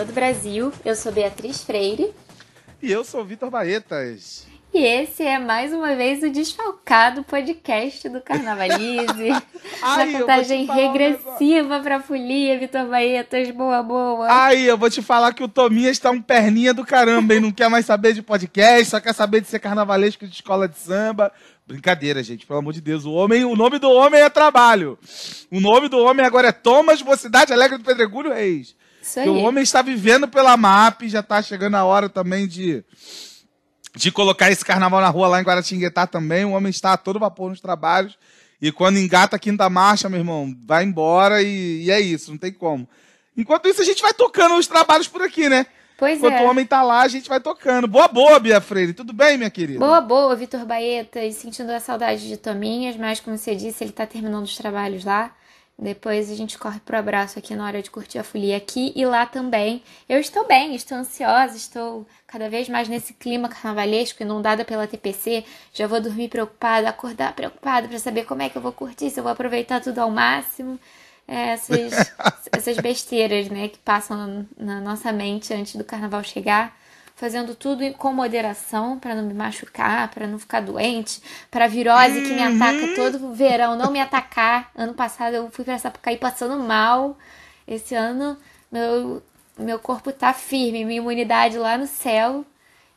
Todo o Brasil. Eu sou Beatriz Freire E eu sou Vitor Baetas. e esse é mais uma vez o Desfalcado podcast do Carnavalize. Ai, Na contagem falar um regressiva pra folia, Vitor Baetas, boa, boa. Aí, eu vou te falar que o Tominha está um perninha do caramba, hein? Não quer mais saber de podcast, só quer saber de ser carnavalesco de escola de samba. Brincadeira, gente, pelo amor de Deus. O homem, o nome do homem é trabalho. O nome do homem agora é Thomas Mocidade Alegre do Pedregulho Reis. Isso Que o aí. homem está vivendo pela MAP, já está chegando a hora também de, de colocar esse carnaval na rua lá em Guaratinguetá também. O homem está a todo vapor nos trabalhos. E quando engata a quinta marcha, meu irmão, vai embora e, e é isso, não tem como. Enquanto isso, a gente vai tocando os trabalhos por aqui, né? Pois Enquanto é. o homem tá lá, a gente vai tocando. Boa, boa, Bia Freire. Tudo bem, minha querida? Boa, boa, Vitor Baetas, sentindo a saudade de Tominhas, mas como você disse, ele tá terminando os trabalhos lá. Depois a gente corre pro abraço aqui na hora de curtir a folia aqui e lá também. Eu estou bem, estou ansiosa, estou cada vez mais nesse clima carnavalesco, inundada pela TPC. Já vou dormir preocupada, acordar preocupada para saber como é que eu vou curtir, se eu vou aproveitar tudo ao máximo. É, essas, essas besteiras, né, que passam na nossa mente antes do carnaval chegar fazendo tudo com moderação para não me machucar, para não ficar doente, para virose que me ataca todo verão não me atacar. Ano passado eu fui para Sapucaí passando mal. Esse ano meu meu corpo tá firme, minha imunidade lá no céu.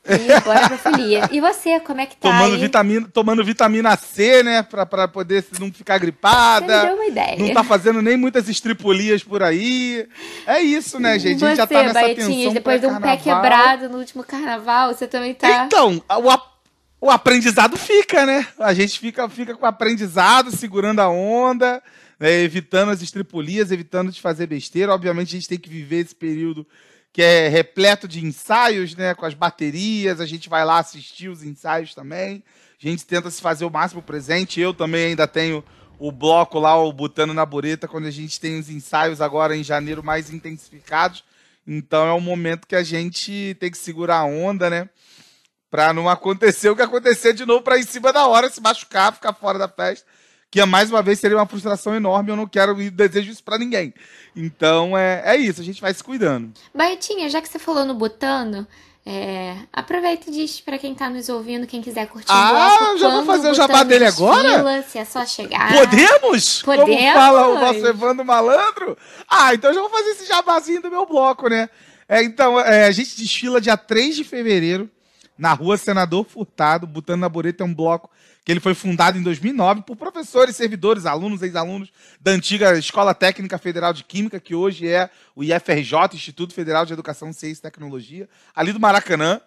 E bora pra folia. E você, como é que tá Tomando aí? vitamina, tomando vitamina C, né? Pra, pra poder não ficar gripada. Você me deu uma ideia. Não tá fazendo nem muitas estripulias por aí. É isso, né, gente? A gente você, já tá nessa tensão depois de um pé quebrado no último carnaval, você também tá... Então, o, o aprendizado fica, né? A gente fica, fica com o aprendizado, segurando a onda, né? evitando as estripulias, evitando de fazer besteira. Obviamente, a gente tem que viver esse período que é repleto de ensaios, né? Com as baterias, a gente vai lá assistir os ensaios também. A gente tenta se fazer o máximo presente. Eu também ainda tenho o bloco lá, o Botando na Bureta, quando a gente tem os ensaios agora em janeiro mais intensificados. Então é um momento que a gente tem que segurar a onda, né? Pra não acontecer o que aconteceu de novo pra em cima da hora se machucar, ficar fora da festa. Que mais uma vez seria uma frustração enorme. Eu não quero e desejo isso pra ninguém. Então é, é isso, a gente vai se cuidando. Baetinha, já que você falou no Botano, é, aproveita e diz pra quem tá nos ouvindo, quem quiser curtir o Ah, bloco, já vou fazer o jabá dele agora? Se é só chegar. Podemos? Como Podemos. fala o nosso Evandro Malandro? Ah, então eu já vou fazer esse jabazinho do meu bloco, né? É, então, é, a gente desfila dia 3 de fevereiro na rua Senador Furtado. Botando na Bureta é um bloco que ele foi fundado em 2009 por professores, servidores, alunos, ex-alunos da antiga Escola Técnica Federal de Química, que hoje é o IFRJ, Instituto Federal de Educação, Ciência e Tecnologia, ali do Maracanã.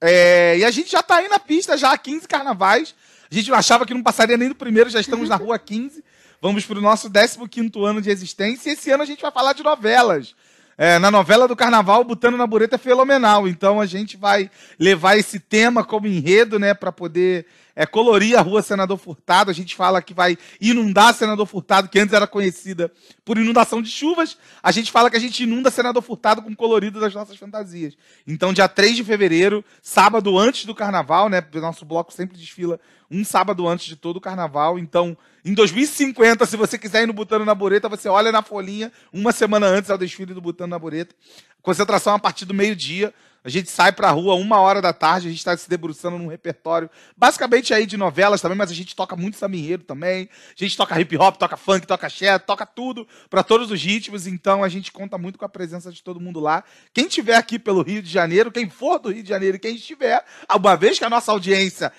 É, e a gente já tá aí na pista, já há 15 carnavais. A gente achava que não passaria nem do primeiro, já estamos na rua 15. Vamos para o nosso 15 ano de existência. E esse ano a gente vai falar de novelas. É, na novela do carnaval, Botando na Bureta é fenomenal. Então a gente vai levar esse tema como enredo, né, para poder é, colorir a rua Senador Furtado. A gente fala que vai inundar Senador Furtado, que antes era conhecida por inundação de chuvas. A gente fala que a gente inunda Senador Furtado com colorido das nossas fantasias. Então, dia 3 de fevereiro, sábado antes do carnaval, né? Nosso bloco sempre desfila um sábado antes de todo o carnaval. Então, em 2050, se você quiser ir no Butano na Bureta, você olha na folhinha uma semana antes ao desfile do Butano na Bureta. Concentração a partir do meio-dia. A gente sai pra rua uma hora da tarde, a gente está se debruçando num repertório basicamente aí de novelas também, mas a gente toca muito enredo também. A gente toca hip hop, toca funk, toca axé, toca tudo para todos os ritmos. Então a gente conta muito com a presença de todo mundo lá. Quem tiver aqui pelo Rio de Janeiro, quem for do Rio de Janeiro quem estiver, uma vez que a nossa audiência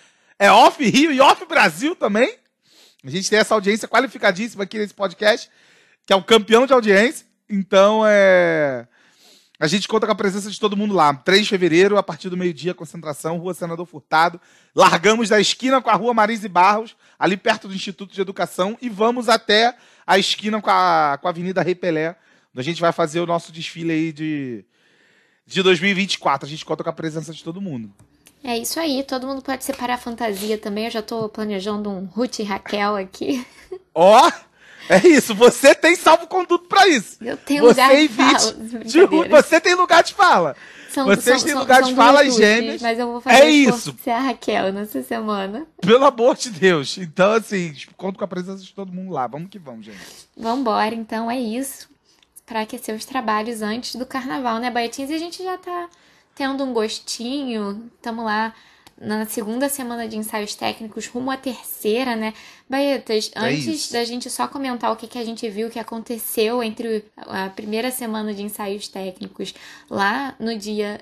é off Rio e off Brasil também, a gente tem essa audiência qualificadíssima aqui nesse podcast, que é o campeão de audiência. Então, é. A gente conta com a presença de todo mundo lá. 3 de fevereiro, a partir do meio-dia, concentração, Rua Senador Furtado. Largamos da esquina com a Rua Marise Barros, ali perto do Instituto de Educação, e vamos até a esquina com a, com a Avenida Rei Pelé, A gente vai fazer o nosso desfile aí de, de 2024. A gente conta com a presença de todo mundo. É isso aí, todo mundo pode separar a fantasia também. Eu já tô planejando um Ruth e Raquel aqui. Ó! Oh, é isso, você tem salvo-conduto para isso. Eu tenho você lugar de fala. você tem lugar de fala. São, Vocês são, têm lugar são, de fala e gêmeas. Mas eu vou fazer é isso. ser a Raquel nessa semana. Pelo amor de Deus. Então, assim, tipo, conto com a presença de todo mundo lá. Vamos que vamos, gente. Vambora, então é isso. Para aquecer os trabalhos antes do carnaval, né, Baetinhos? E a gente já tá tendo um gostinho. Estamos lá na segunda semana de ensaios técnicos, rumo à terceira, né? Baetas, é antes da gente só comentar o que, que a gente viu que aconteceu entre a primeira semana de ensaios técnicos, lá no dia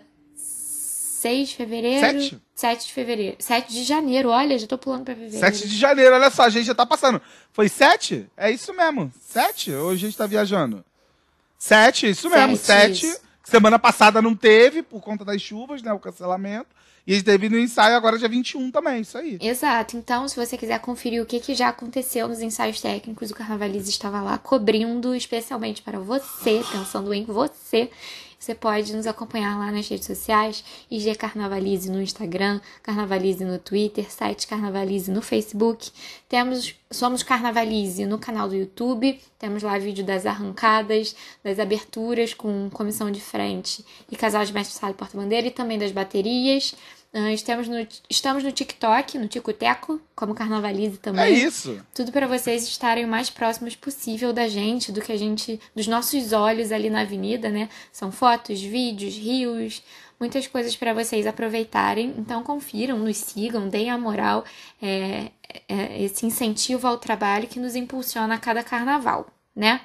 6 de fevereiro. 7? 7 de fevereiro. 7 de janeiro, olha, já tô pulando pra fevereiro. 7 de janeiro, olha só, a gente já tá passando. Foi 7? É isso mesmo. 7? Ou a gente tá viajando? 7, isso mesmo. 7. Semana passada não teve, por conta das chuvas, né? O cancelamento. E teve no ensaio agora dia 21 também, isso aí. Exato. Então, se você quiser conferir o que, que já aconteceu nos ensaios técnicos, o Carnavalize estava lá cobrindo especialmente para você, pensando em você. Você pode nos acompanhar lá nas redes sociais, IG Carnavalize no Instagram, Carnavalize no Twitter, site Carnavalize no Facebook. Temos Somos Carnavalize no canal do YouTube. Temos lá vídeo das arrancadas, das aberturas com comissão de frente e casal de mestre sala e porta-bandeira e também das baterias. Uh, estamos, no, estamos no TikTok, no Ticoteco, como Carnavalize também. É isso. Tudo para vocês estarem o mais próximos possível da gente, do que a gente, dos nossos olhos ali na avenida, né? São fotos, vídeos, rios, muitas coisas para vocês aproveitarem. Então confiram, nos sigam, deem a moral, é, é, esse incentivo ao trabalho que nos impulsiona a cada carnaval, né?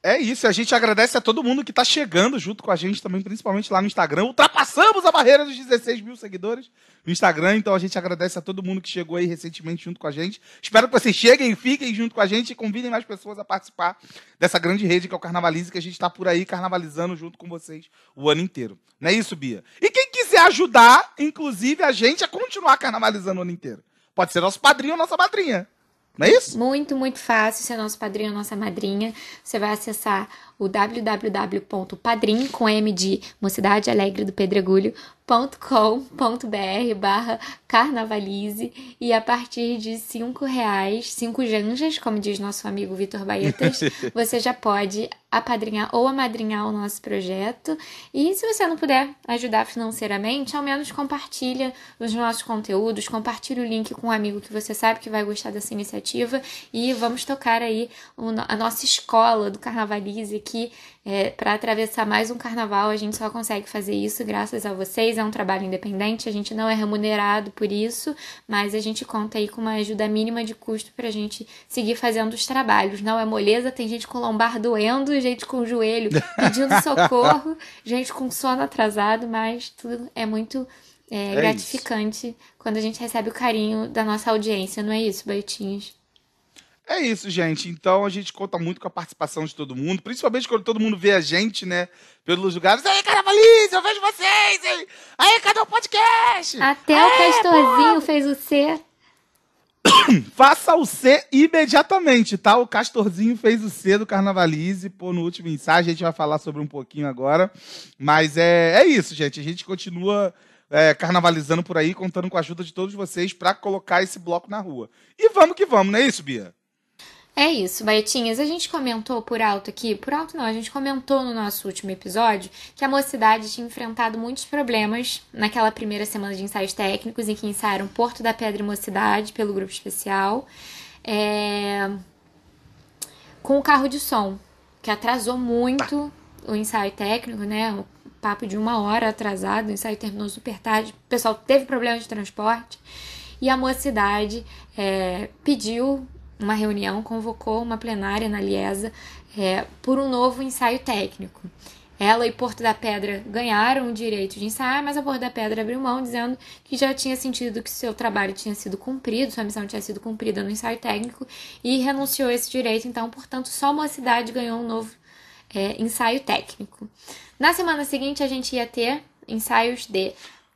É isso, a gente agradece a todo mundo que está chegando junto com a gente também, principalmente lá no Instagram. Ultrapassamos a barreira dos 16 mil seguidores no Instagram, então a gente agradece a todo mundo que chegou aí recentemente junto com a gente. Espero que vocês cheguem, fiquem junto com a gente e convidem mais pessoas a participar dessa grande rede que é o Carnavalize, que a gente está por aí carnavalizando junto com vocês o ano inteiro. Não é isso, Bia? E quem quiser ajudar, inclusive, a gente a continuar carnavalizando o ano inteiro, pode ser nosso padrinho ou nossa madrinha. Não é isso? Muito, muito fácil ser nosso padrinho nossa madrinha. Você vai acessar o www.padrim, com M de Mocidade Alegre do Pedregulho, .com.br barra carnavalize e a partir de cinco reais, cinco janjas, como diz nosso amigo Vitor Baetas, você já pode apadrinhar ou amadrinhar o nosso projeto. E se você não puder ajudar financeiramente, ao menos compartilha os nossos conteúdos, compartilha o link com um amigo que você sabe que vai gostar dessa iniciativa e vamos tocar aí a nossa escola do Carnavalize aqui é, para atravessar mais um carnaval, a gente só consegue fazer isso graças a vocês. É um trabalho independente, a gente não é remunerado por isso, mas a gente conta aí com uma ajuda mínima de custo para a gente seguir fazendo os trabalhos. Não é moleza, tem gente com lombar doendo, gente com joelho pedindo socorro, gente com sono atrasado, mas tudo é muito é, é gratificante isso. quando a gente recebe o carinho da nossa audiência, não é isso, Baitinhos? É isso, gente. Então a gente conta muito com a participação de todo mundo, principalmente quando todo mundo vê a gente, né? Pelos lugares. Aí, Caravalize, eu vejo vocês! Aí, aí cadê o podcast? Até o Castorzinho fez o C. Faça o C imediatamente, tá? O Castorzinho fez o C do Carnavalize, pô, no último ensaio. A gente vai falar sobre um pouquinho agora. Mas é, é isso, gente. A gente continua é, carnavalizando por aí, contando com a ajuda de todos vocês para colocar esse bloco na rua. E vamos que vamos, não é isso, Bia? É isso, Baetinhas. A gente comentou por alto aqui, por alto não, a gente comentou no nosso último episódio que a mocidade tinha enfrentado muitos problemas naquela primeira semana de ensaios técnicos em que ensaiaram Porto da Pedra e Mocidade pelo grupo especial, é... com o carro de som, que atrasou muito o ensaio técnico, né? O papo de uma hora atrasado, o ensaio terminou super tarde, o pessoal teve problema de transporte. E a mocidade é, pediu uma reunião, convocou uma plenária na Liesa é, por um novo ensaio técnico. Ela e Porto da Pedra ganharam o direito de ensaiar, mas a Porto da Pedra abriu mão, dizendo que já tinha sentido que seu trabalho tinha sido cumprido, sua missão tinha sido cumprida no ensaio técnico e renunciou esse direito. Então, portanto, só uma cidade ganhou um novo é, ensaio técnico. Na semana seguinte, a gente ia ter ensaios de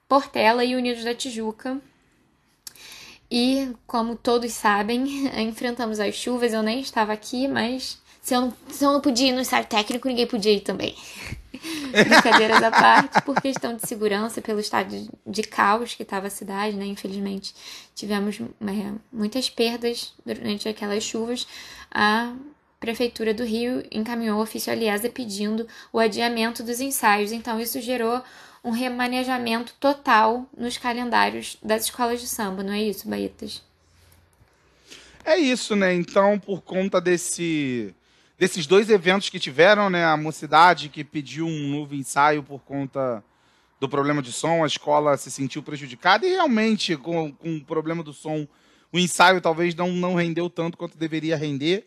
Portela e Unidos da Tijuca, e, como todos sabem, enfrentamos as chuvas. Eu nem estava aqui, mas Se eu, não, se eu não podia ir no ensaio técnico, ninguém podia ir também. Brincadeiras à parte, por questão de segurança, pelo estado de, caos que estava a cidade, né? Infelizmente, tivemos é, muitas perdas durante aquelas chuvas. A Prefeitura do Rio encaminhou o ofício Aliesa pedindo o adiamento dos ensaios. Então, isso gerou um remanejamento total nos calendários das escolas de samba, não é isso, Baetas? É isso, né? Então, por conta desse desses dois eventos que tiveram, né? A mocidade que pediu um novo ensaio por conta do problema de som, a escola se sentiu prejudicada e realmente com, com o problema do som, o ensaio talvez não, não rendeu tanto quanto deveria render.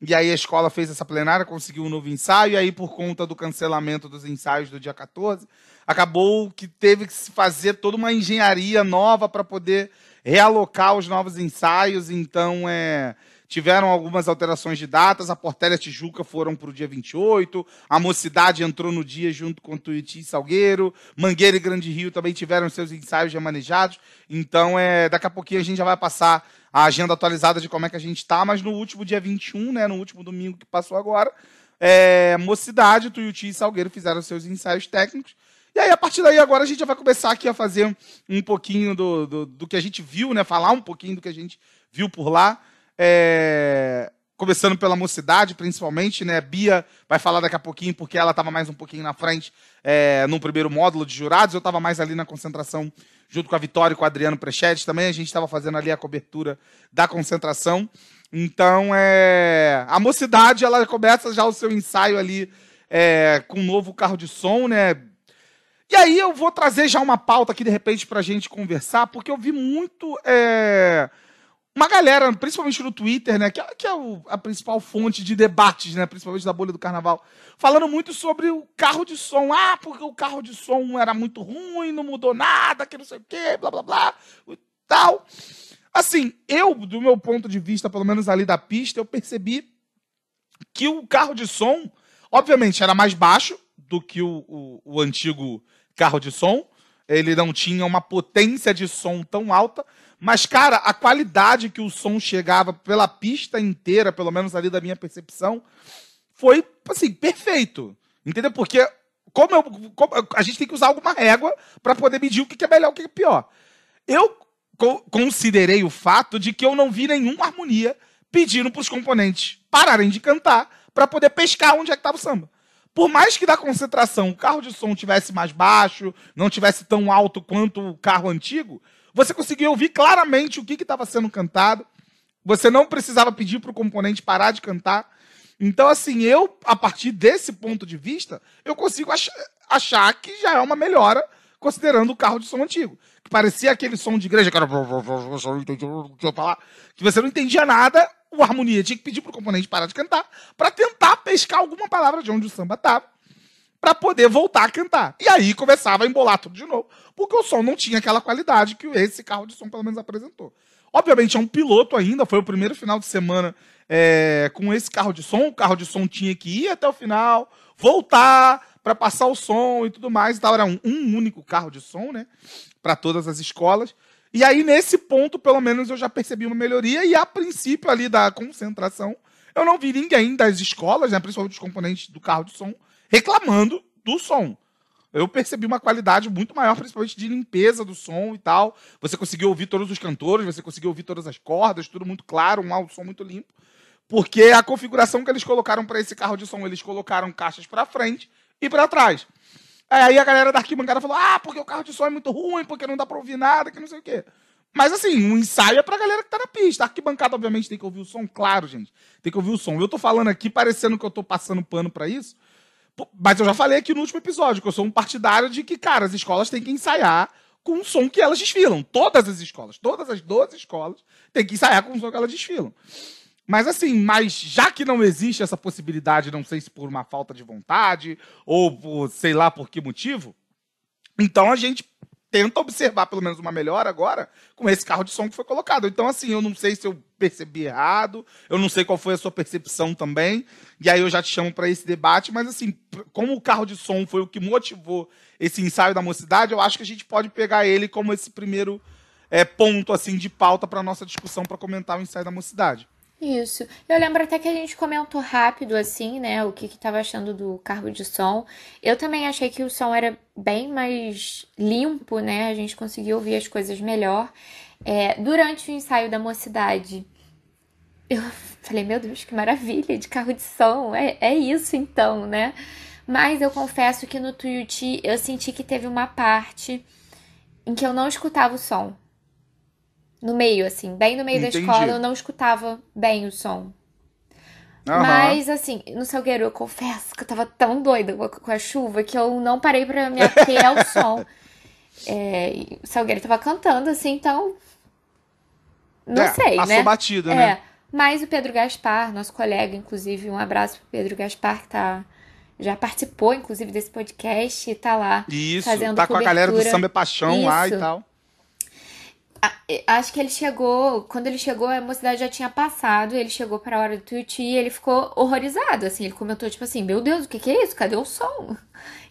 E aí a escola fez essa plenária, conseguiu um novo ensaio, e aí por conta do cancelamento dos ensaios do dia 14, acabou que teve que se fazer toda uma engenharia nova para poder realocar os novos ensaios, então é tiveram algumas alterações de datas, a Portélia Tijuca foram para o dia 28, a Mocidade entrou no dia junto com Tuiuti e Salgueiro, Mangueira e Grande Rio também tiveram seus ensaios remanejados, então é, daqui a pouquinho a gente já vai passar a agenda atualizada de como é que a gente está, mas no último dia 21, né, no último domingo que passou agora, é, Mocidade, Tuiuti e Salgueiro fizeram seus ensaios técnicos, e aí, a partir daí, agora a gente já vai começar aqui a fazer um pouquinho do, do, do que a gente viu, né? Falar um pouquinho do que a gente viu por lá. É, começando pela mocidade, principalmente, né? Bia vai falar daqui a pouquinho, porque ela estava mais um pouquinho na frente é, no primeiro módulo de jurados. Eu estava mais ali na concentração, junto com a Vitória e com o Adriano Prechetti também. A gente estava fazendo ali a cobertura da concentração. Então, é, a mocidade, ela começa já o seu ensaio ali é, com um novo carro de som, né? E aí eu vou trazer já uma pauta aqui, de repente, para a gente conversar, porque eu vi muito... É uma galera, principalmente no Twitter, né, que é, que é o, a principal fonte de debates, né, principalmente da bolha do carnaval, falando muito sobre o carro de som. Ah, porque o carro de som era muito ruim, não mudou nada, que não sei o quê, blá blá blá, e tal. Assim, eu, do meu ponto de vista, pelo menos ali da pista, eu percebi que o carro de som, obviamente, era mais baixo do que o, o, o antigo carro de som. Ele não tinha uma potência de som tão alta, mas, cara, a qualidade que o som chegava pela pista inteira, pelo menos ali da minha percepção, foi, assim, perfeito. Entendeu? Porque como, eu, como a gente tem que usar alguma régua para poder medir o que é melhor e o que é pior. Eu co considerei o fato de que eu não vi nenhuma harmonia pedindo para os componentes pararem de cantar para poder pescar onde é que estava o samba. Por mais que da concentração o carro de som tivesse mais baixo, não tivesse tão alto quanto o carro antigo, você conseguia ouvir claramente o que estava sendo cantado. Você não precisava pedir para o componente parar de cantar. Então, assim, eu, a partir desse ponto de vista, eu consigo ach achar que já é uma melhora, considerando o carro de som antigo. Que parecia aquele som de igreja, que você não entendia nada, o harmonia tinha que pedir para o componente parar de cantar, para tentar pescar alguma palavra de onde o samba estava para poder voltar a cantar. E aí começava a embolar tudo de novo, porque o som não tinha aquela qualidade que esse carro de som pelo menos apresentou. Obviamente é um piloto ainda, foi o primeiro final de semana é, com esse carro de som. O carro de som tinha que ir até o final, voltar para passar o som e tudo mais. Então era um, um único carro de som, né, para todas as escolas. E aí nesse ponto, pelo menos eu já percebi uma melhoria e a princípio ali da concentração, eu não vi ninguém das escolas, né, principalmente os componentes do carro de som, reclamando do som. Eu percebi uma qualidade muito maior, principalmente de limpeza do som e tal. Você conseguiu ouvir todos os cantores, você conseguiu ouvir todas as cordas, tudo muito claro, um som muito limpo. Porque a configuração que eles colocaram para esse carro de som, eles colocaram caixas para frente e para trás. Aí a galera da arquibancada falou: ah, porque o carro de som é muito ruim, porque não dá para ouvir nada, que não sei o quê. Mas assim, um ensaio é pra galera que tá na pista. A arquibancada, obviamente, tem que ouvir o som, claro, gente. Tem que ouvir o som. Eu tô falando aqui, parecendo que eu tô passando pano para isso, mas eu já falei aqui no último episódio que eu sou um partidário de que, cara, as escolas têm que ensaiar com o som que elas desfilam. Todas as escolas, todas as 12 escolas têm que ensaiar com o som que elas desfilam. Mas assim, mas já que não existe essa possibilidade, não sei se por uma falta de vontade ou por sei lá por que motivo, então a gente tenta observar pelo menos uma melhora agora com esse carro de som que foi colocado. Então, assim, eu não sei se eu percebi errado, eu não sei qual foi a sua percepção também, e aí eu já te chamo para esse debate, mas assim, como o carro de som foi o que motivou esse ensaio da mocidade, eu acho que a gente pode pegar ele como esse primeiro é, ponto assim de pauta para nossa discussão para comentar o ensaio da mocidade. Isso. Eu lembro até que a gente comentou rápido, assim, né, o que que tava achando do carro de som. Eu também achei que o som era bem mais limpo, né, a gente conseguiu ouvir as coisas melhor. É, durante o ensaio da mocidade, eu falei, meu Deus, que maravilha de carro de som, é, é isso então, né? Mas eu confesso que no Tuiuti eu senti que teve uma parte em que eu não escutava o som no meio, assim, bem no meio Entendi. da escola, eu não escutava bem o som. Uhum. Mas, assim, no Salgueiro, eu confesso que eu tava tão doida com a chuva que eu não parei pra me ater ao som. É, o Salgueiro tava cantando, assim, então. Não é, sei, né? batido, é, né? Mas o Pedro Gaspar, nosso colega, inclusive, um abraço pro Pedro Gaspar, que tá. Já participou, inclusive, desse podcast e tá lá. Isso, fazendo tá cobertura. com a galera do Samba é Paixão Isso. lá e tal acho que ele chegou, quando ele chegou, a mocidade já tinha passado, ele chegou para a hora do tweet e ele ficou horrorizado, assim, ele comentou tipo assim, meu Deus, o que que é isso? Cadê o som?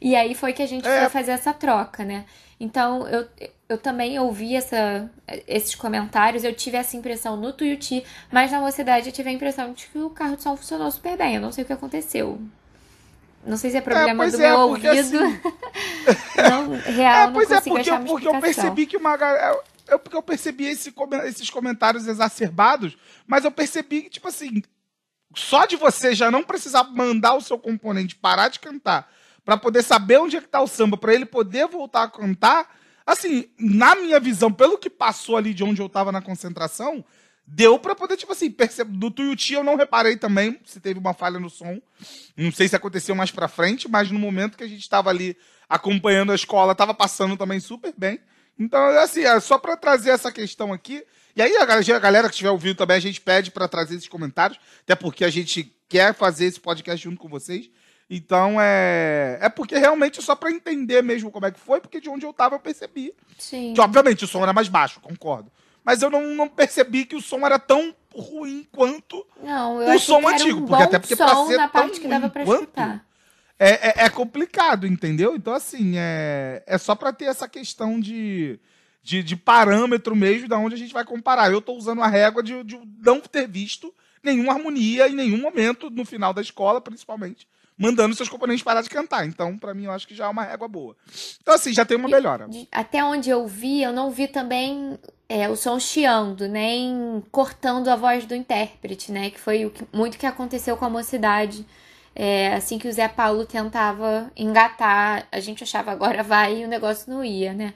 E aí foi que a gente é. foi fazer essa troca, né? Então, eu, eu também ouvi essa, esses comentários, eu tive essa impressão no Tuiuti, mas na mocidade eu tive a impressão de que o carro de som funcionou super bem, eu não sei o que aconteceu. Não sei se é, é problema é, do é, meu ouvido. Assim... não, real, é, pois não é, porque, porque eu percebi que uma galera eu, porque eu percebi esse, esses comentários exacerbados, mas eu percebi que, tipo assim, só de você já não precisar mandar o seu componente parar de cantar para poder saber onde é que tá o samba, para ele poder voltar a cantar, assim, na minha visão, pelo que passou ali de onde eu tava na concentração, deu para poder, tipo assim, perceber. Do Tuiuti eu não reparei também se teve uma falha no som. Não sei se aconteceu mais pra frente, mas no momento que a gente estava ali acompanhando a escola, tava passando também super bem. Então, assim, é só para trazer essa questão aqui. E aí, a galera, a galera que estiver ouvindo também, a gente pede para trazer esses comentários, até porque a gente quer fazer esse podcast junto com vocês. Então, é, é porque realmente é só para entender mesmo como é que foi, porque de onde eu tava eu percebi. Sim. Que, obviamente, o som era mais baixo, concordo. Mas eu não, não percebi que o som era tão ruim quanto não, o som antigo. Um porque até porque pra ser na parte que dava pra quanto, escutar é, é, é, complicado, entendeu? Então, assim, é, é só para ter essa questão de, de, de, parâmetro mesmo da onde a gente vai comparar. Eu estou usando a régua de, de não ter visto nenhuma harmonia em nenhum momento no final da escola, principalmente, mandando seus componentes parar de cantar. Então, para mim, eu acho que já é uma régua boa. Então, assim, já tem uma melhora. Até onde eu vi, eu não vi também é, o som chiando, nem cortando a voz do intérprete, né? Que foi o que, muito que aconteceu com a mocidade é, assim que o Zé Paulo tentava engatar, a gente achava agora vai e o negócio não ia, né?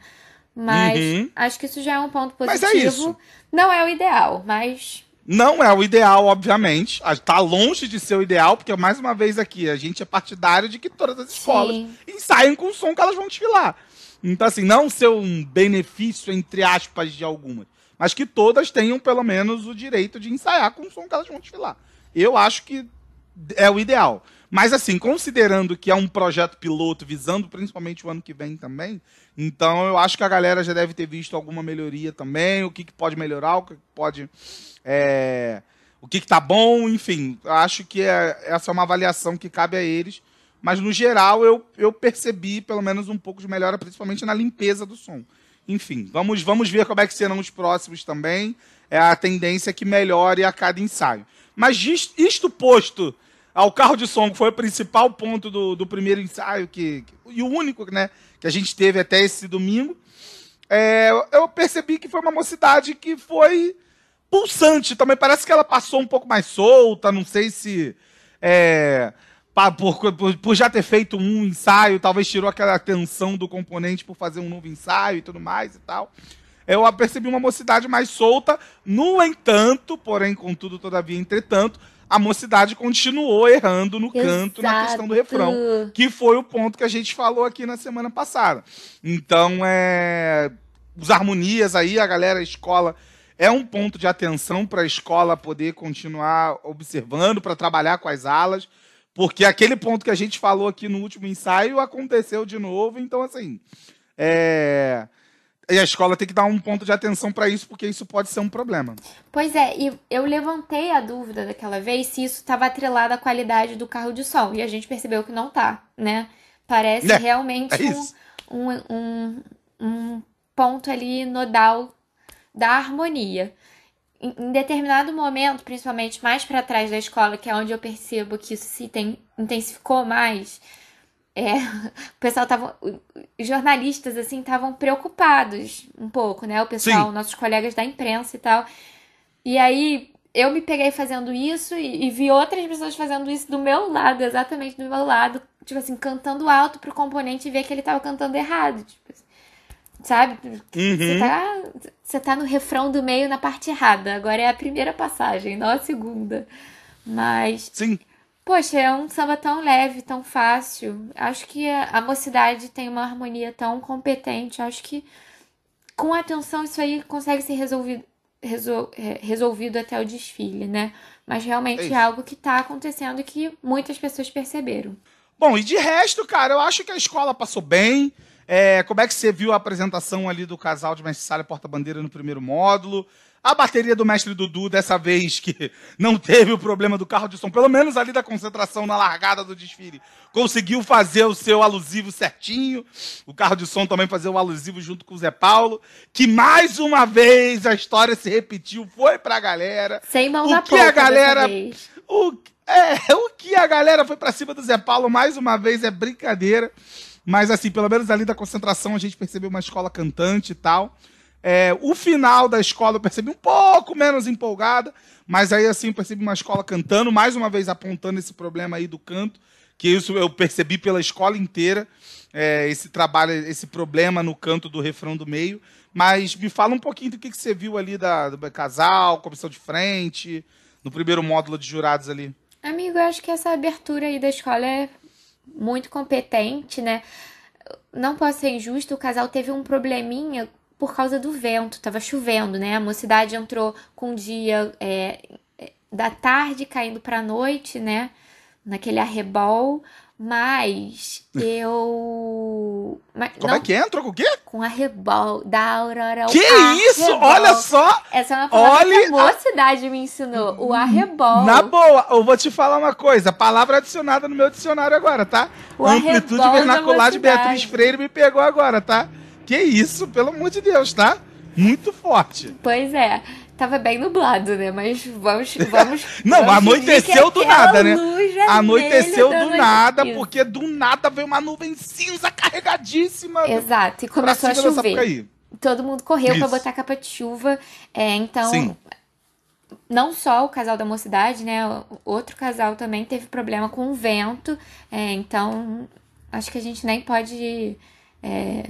Mas uhum. acho que isso já é um ponto positivo. Mas é isso. Não é o ideal, mas. Não é o ideal, obviamente. Está longe de ser o ideal, porque, mais uma vez aqui, a gente é partidário de que todas as escolas Sim. ensaiam com o som que elas vão desfilar. Então, assim, não ser um benefício, entre aspas, de algumas, mas que todas tenham, pelo menos, o direito de ensaiar com o som que elas vão desfilar. Eu acho que é o ideal. Mas assim, considerando que é um projeto piloto visando principalmente o ano que vem também, então eu acho que a galera já deve ter visto alguma melhoria também, o que, que pode melhorar, o que pode. É, o que, que tá bom, enfim. Acho que é, essa é uma avaliação que cabe a eles. Mas no geral eu, eu percebi pelo menos um pouco de melhora, principalmente na limpeza do som. Enfim, vamos, vamos ver como é que serão os próximos também. É a tendência que melhore a cada ensaio. Mas isto posto ao carro de som, que foi o principal ponto do, do primeiro ensaio, que, que, e o único né, que a gente teve até esse domingo, é, eu percebi que foi uma mocidade que foi pulsante. Também parece que ela passou um pouco mais solta, não sei se. É, por, por, por, já ter feito um ensaio, talvez tirou aquela atenção do componente por fazer um novo ensaio e tudo mais e tal. Eu percebi uma mocidade mais solta, no entanto, porém, contudo, todavia, entretanto, a mocidade continuou errando no Exato. canto na questão do refrão, que foi o ponto que a gente falou aqui na semana passada. Então, é, os harmonias aí, a galera, a escola é um ponto de atenção para a escola poder continuar observando, para trabalhar com as alas, porque aquele ponto que a gente falou aqui no último ensaio aconteceu de novo, então assim, é, e a escola tem que dar um ponto de atenção para isso, porque isso pode ser um problema. Pois é, e eu levantei a dúvida daquela vez se isso estava atrelado à qualidade do carro de som. E a gente percebeu que não tá, né? Parece é, realmente é um, um, um, um ponto ali nodal da harmonia. em, determinado momento, principalmente mais para trás da escola, que é onde eu percebo que isso se intensificou mais, é, o pessoal tava. Os jornalistas, assim, estavam preocupados um pouco, né? O pessoal, Sim. nossos colegas da imprensa e tal. E aí eu me peguei fazendo isso e, e, vi outras pessoas fazendo isso do meu lado, exatamente do meu lado, tipo assim, cantando alto pro componente e ver que ele tava cantando errado. Tipo, sabe? Uhum. Você, tá, você tá no refrão do meio na parte errada. Agora é a primeira passagem, não a segunda. Mas. Sim. Poxa, é um samba tão leve, tão fácil. Acho que a, mocidade tem uma harmonia tão competente. Acho que com atenção isso aí consegue ser resolvido, resol, é, resolvido até o desfile, né? Mas realmente é, é algo que está acontecendo e que muitas pessoas perceberam. Bom, e de resto, cara, eu acho que a escola passou bem. É, como é que você viu a apresentação ali do casal de mestre Sala porta-bandeira no primeiro módulo? A bateria do mestre Dudu, dessa vez que não teve o problema do carro de som, pelo menos ali da concentração na largada do desfile, conseguiu fazer o seu alusivo certinho. O carro de som também fazer o alusivo junto com o Zé Paulo. Que mais uma vez a história se repetiu, foi pra galera. Sem mão o na que a galera. O, é, o que a galera foi pra cima do Zé Paulo mais uma vez é brincadeira. Mas assim, pelo menos ali da concentração a gente percebeu uma escola cantante e tal. É, o final da escola eu percebi um pouco menos empolgada, mas aí assim eu percebi uma escola cantando, mais uma vez apontando esse problema aí do canto, que isso eu percebi pela escola inteira, é, esse trabalho, esse problema no canto do refrão do meio. Mas me fala um pouquinho do que, que você viu ali da, do casal, comissão de frente, no primeiro módulo de jurados ali. Amigo, eu acho que essa abertura aí da escola é muito competente, né? Não posso ser injusto, o casal teve um probleminha por causa do vento, tava chovendo, né? A mocidade entrou com o dia é, da tarde caindo pra noite, né? Naquele arrebol, mas eu. Mas, Como é não, é que entrou com o quê? Com arrebol da Aurora. Que isso? Olha só! Essa é uma palavra que a mocidade me ensinou. O arrebol. Na boa, eu vou te falar uma coisa. Palavra adicionada no meu dicionário agora, tá? O Amplitude vernacular de Beatriz Freire me pegou agora, tá? Que isso, pelo amor de Deus, tá? Muito forte. Pois é. Tava bem nublado, né? Mas vamos. vamos não, vamos anoiteceu do nada, né? Anoiteceu do nada, porque do nada veio uma nuvem cinza carregadíssima. Exato, e começou a chover. Todo mundo correu para botar capa de chuva. É, então. Sim. Não só o casal da mocidade, né? Outro casal também teve problema com o vento. É, então, acho que a gente nem pode. É,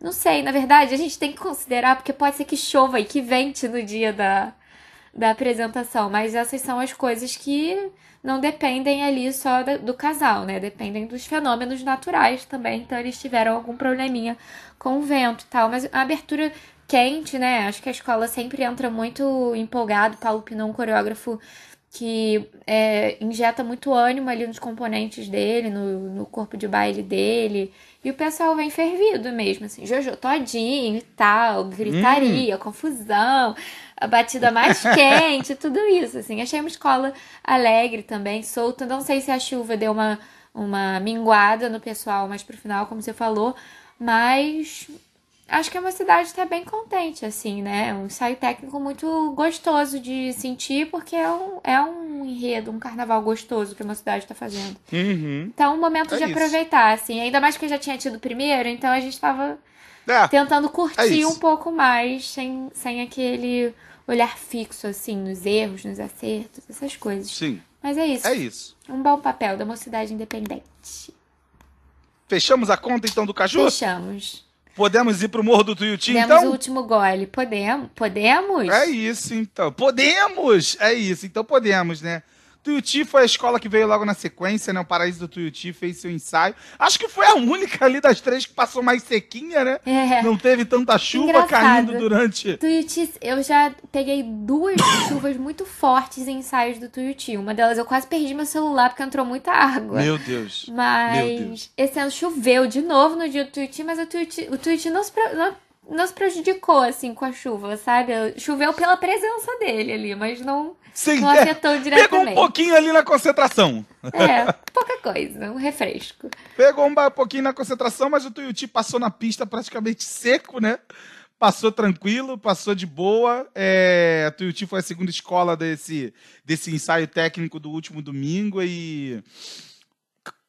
não sei, na verdade, a gente tem que considerar, porque pode ser que chova e que vente no dia da, da apresentação, mas essas são as coisas que não dependem ali só do casal, né? Dependem dos fenômenos naturais também. Então, eles tiveram algum probleminha com o vento e tal. Mas a abertura quente, né? Acho que a escola sempre entra muito empolgado. Paulo Pinon, coreógrafo que é, injeta muito ânimo ali nos componentes dele, no, no corpo de baile dele. E o pessoal vem fervido mesmo, assim, Jojo todinho e tal, gritaria, hum. confusão, a batida mais quente, tudo isso, assim. Achei uma escola alegre também, solta. Não sei se a chuva deu uma, uma minguada no pessoal mais pro final, como você falou, mas acho que a mocidade está bem contente, assim, né? Um ensaio técnico muito gostoso de sentir, porque é um, é um enredo, um carnaval gostoso que a mocidade está fazendo. Uhum. Então, é um momento é de isso. aproveitar, assim. Ainda mais que eu já tinha tido o primeiro, então a gente estava é. tentando curtir é um pouco mais, sem, sem aquele olhar fixo, assim, nos erros, nos acertos, essas coisas. Sim. Mas é isso. É isso. Um bom papel da mocidade independente. Fechamos a conta, então, do Caju? Fechamos. Podemos ir pro Morro do Tuiuti, então? Podemos o último gole. Podemos? Podemos? É isso, então. Podemos! É isso, então podemos, né? Tuiuti foi a escola que veio logo na sequência, né? O Paraíso do Tuiuti fez seu ensaio. Acho que foi a única ali das três que passou mais sequinha, né? É. Não teve tanta chuva Engraçado. caindo durante. Tuiuti, eu já peguei duas chuvas muito fortes em ensaios do Tuiuti. Uma delas eu quase perdi meu celular porque entrou muita água. Meu Deus. Mas Meu Deus. esse ano choveu de novo no dia do Tuiuti, mas o Tuiuti, o Tuiuti não se, não, não se prejudicou assim com a chuva, sabe? Choveu pela presença dele ali, mas não Sim, não afetou é, diretamente. Pegou um pouquinho ali na concentração. É, pouca coisa, um refresco. Pegou um pouquinho na concentração, mas o Tuiuti passou na pista praticamente seco, né? passou tranquilo, passou de boa. É, a Tuiuti foi a segunda escola desse, desse ensaio técnico do último domingo e.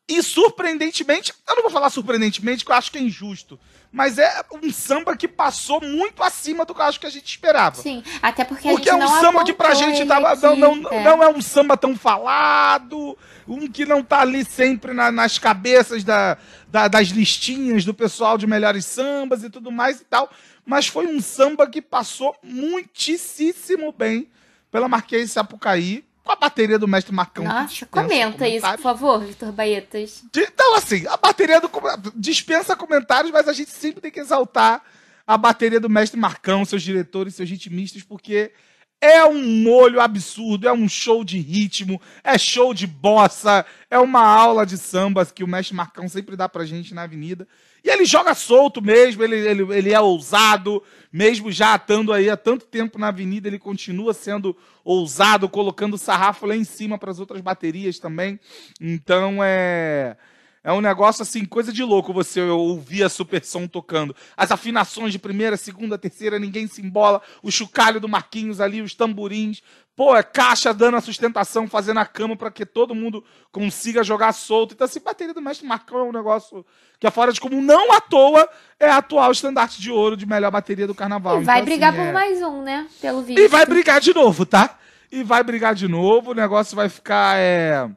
E surpreendentemente, eu não vou falar surpreendentemente, que eu acho que é injusto, mas é um samba que passou muito acima do que eu acho que a gente esperava. Sim, até porque, porque a é gente um não samba que pra gente tava, aqui, não, não, é. não é um samba tão falado, um que não tá ali sempre na- nas cabeças da, da- das listinhas do pessoal de melhores sambas e tudo mais e tal. Mas foi um samba que passou muitíssimo bem pela Marquês de Sapucaí, com a bateria do mestre Marcão. que Nossa, comenta isso, comentários. por favor, Vitor Baetas. Então, assim, a bateria do. dispensa comentários, mas a gente sempre tem que exaltar a bateria do mestre Marcão, seus diretores, seus ritmistas, porque é um molho absurdo, é um show de ritmo, é show de bossa, é uma aula de sambas que o mestre Marcão sempre dá pra gente na avenida. E ele joga solto mesmo, ele, ele, ele é ousado, mesmo já estando aí há tanto tempo na avenida, ele continua sendo ousado, colocando sarrafo lá em cima para as outras baterias também. Então é. É um negócio assim, coisa de louco você ouvir a super som tocando. As afinações de primeira, segunda, terceira, ninguém se embola. O chocalho do Marquinhos ali, os tamborins. Pô, é caixa dando a sustentação, fazendo a cama para que todo mundo consiga jogar solto. Então, assim, bateria do mestre Marcão é um negócio que é fora de comum. Não à toa é a atual estandarte de ouro de melhor bateria do carnaval. E vai Então, brigar assim, por é- mais um, né? Pelo vídeo. e vai brigar de novo, tá? E vai brigar de novo, o negócio vai ficar. É...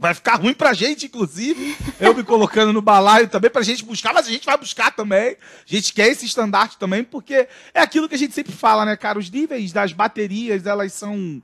Vai ficar ruim pra gente, inclusive. Eu me colocando no balaio também pra gente buscar, mas a gente vai buscar também. A gente quer esse estandarte também, porque é aquilo que a gente sempre fala, né, cara? Os níveis das baterias, elas são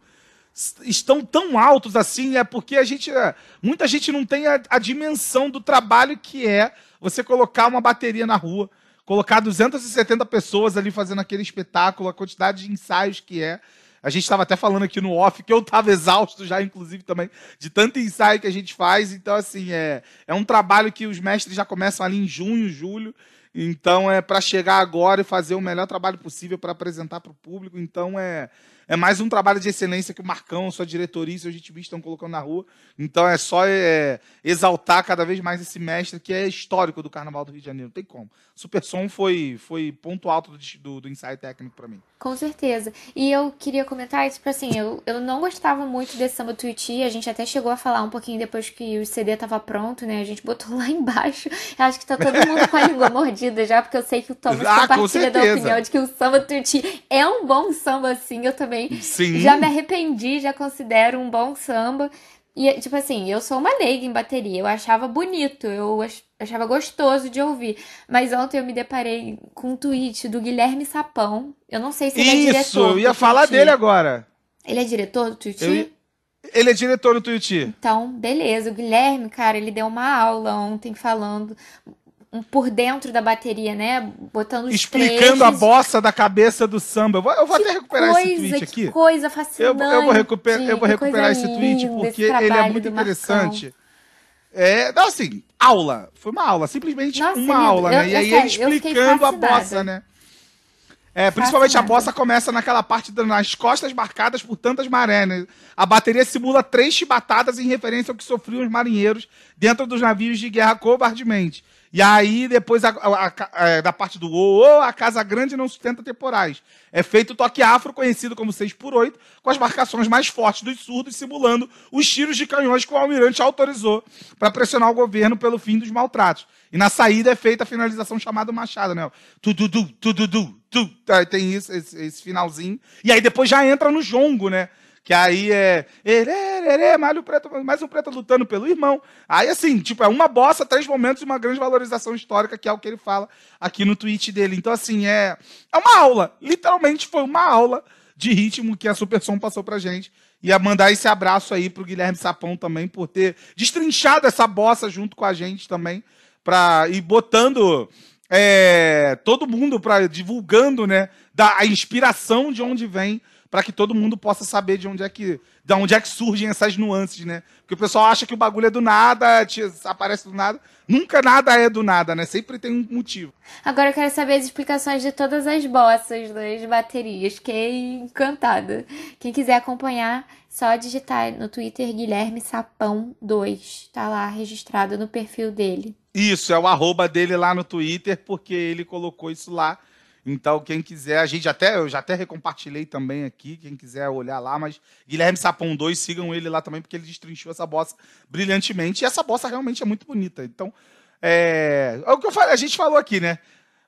estão tão altos assim é porque a gente é, muita gente não tem a, a dimensão do trabalho que é você colocar uma bateria na rua, colocar 270 pessoas ali fazendo aquele espetáculo, a quantidade de ensaios que é. A gente estava até falando aqui no off que eu estava exausto já, inclusive, também, de tanto ensaio que a gente faz. Então, assim, é, é um trabalho que os mestres já começam ali em junho, julho. Então, é para chegar agora e fazer o melhor trabalho possível para apresentar para o público. Então, é, é mais um trabalho de excelência que o Marcão, sua diretoria e seus GTVs estão colocando na rua. Então, é só é, exaltar cada vez mais esse mestre que é histórico do Carnaval do Rio de Janeiro. Não tem como. Super Som foi, foi ponto alto do, do, do ensaio técnico para mim. Com certeza. E eu queria comentar isso, tipo assim, eu, eu não gostava muito desse samba Tuiuti, a gente até chegou a falar um pouquinho depois que o CD tava pronto, né? A gente botou lá embaixo. Eu acho que tá todo mundo com a língua mordida já, porque eu sei que o Thomas Ah, com compartilha da opinião de que o samba Tuiuti é um bom samba, assim, eu também Sim. já me arrependi, já considero um bom samba. E, tipo assim, eu sou uma leiga em bateria, eu achava bonito, eu ach- achava gostoso de ouvir. Mas ontem eu me deparei com um tweet do Guilherme Sapão. Eu não sei se ele é diretor. Isso, eu ia falar dele agora. Ele é diretor do Tuiuti? Eu Ele é diretor do Tuiuti. Então, beleza. O Guilherme, cara, ele deu uma aula ontem falando por dentro da bateria, né? Botando os Explicando a trechos. bossa da cabeça do samba. Eu vou, eu vou até recuperar coisa, esse tweet que aqui. coisa Eu, fascinante. eu vou, recuperar, eu vou recuperar esse tweet porque ele é muito Marcão. interessante. É, não, assim, aula. Foi uma aula, simplesmente Nossa, uma lindo. aula, Eu- né? E eu- aí ele eu explicando a bossa, né? É, principalmente a bossa começa naquela parte nas costas marcadas por tantas marés, né? A bateria simula três chibatadas em referência ao que sofriam os marinheiros dentro dos navios de guerra covardemente. E aí, depois, a- a- a- é, da parte do ô, ô, a Casa Grande não sustenta temporais. É feito o toque afro, conhecido como 6x8, com as marcações mais fortes dos surdos, simulando os tiros de canhões que o almirante autorizou para pressionar o governo pelo fim dos maltratos. E na saída é feita a finalização chamada Machado, né? Tududu, tu. Aí Tem isso, esse, esse finalzinho. E aí depois já entra no jongo, né? Que aí é. mais um preto, mais um preto lutando pelo irmão. Aí, assim, tipo, é uma bossa, três momentos e uma grande valorização histórica, que é o que ele fala aqui no tweet dele. Então, assim, é, é uma aula. Literalmente foi uma aula de ritmo que a Super Som passou pra gente. E mandar esse abraço aí pro Guilherme Sapão também, por ter destrinchado essa bossa junto com a gente também. Pra, e botando é, todo mundo para divulgando, né, da a inspiração de onde vem, para que todo mundo possa saber de onde é que, de onde é que surgem essas nuances, né? Porque o pessoal acha que o bagulho é do nada, aparece do nada. Nunca nada é do nada, né? Sempre tem um motivo. Agora eu quero saber as explicações de todas as bossas das baterias. Fiquei encantada. Quem quiser acompanhar, só digitar no Twitter Guilherme Sapão 2. Tá lá registrado no perfil dele. Isso, é o arroba dele lá no Twitter, porque ele colocou isso lá. Então, quem quiser, a gente até, eu já até recompartilhei também aqui, quem quiser olhar lá, mas Guilherme Sapão 2, sigam ele lá também, porque ele destrinchou essa bossa brilhantemente. E essa bossa realmente é muito bonita. Então, é, é o que eu a gente falou aqui, né?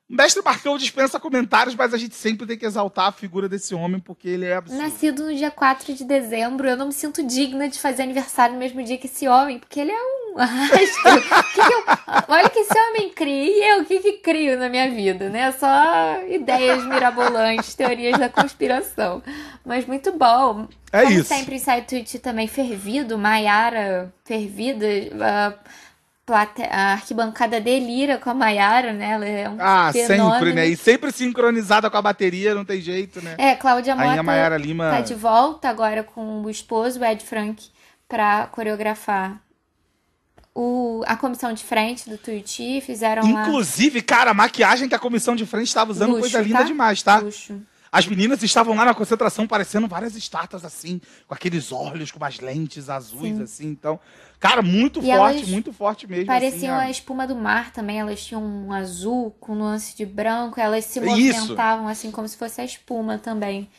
O mestre Marcão dispensa comentários, mas a gente sempre tem que exaltar a figura desse homem, porque ele é absurdo. Nascido no dia 4 de dezembro, eu não me sinto digna de fazer aniversário no mesmo dia que esse homem, porque ele é um astro. que que eu... Olha que esse homem cria, e eu, o que que crio na minha vida, né? Só ideias mirabolantes, teorias da conspiração. Mas muito bom. É Como isso. sempre, o site Twitch também fervido, Maiara fervida, uh, plate... a arquibancada delira com a Maiara, né? Ela é um Ah, fenômeno. sempre, né? E sempre sincronizada com a bateria, não tem jeito, né? É, Cláudia Mota Maiara Lima. tá de volta agora com o esposo, o Ed Frank, pra coreografar o, a comissão de frente do Tuiuti. Fizeram Inclusive, cara, a maquiagem que a comissão de frente estava usando, Luxo, coisa linda tá? demais, tá? luxo. As meninas estavam lá na concentração parecendo várias estátuas, assim, com aqueles olhos, com umas lentes azuis, Sim. assim. Então, cara, muito E forte, muito forte mesmo. Pareciam assim, a espuma do mar também, elas tinham um azul com nuance de branco, elas se Isso. movimentavam assim como se fosse a espuma também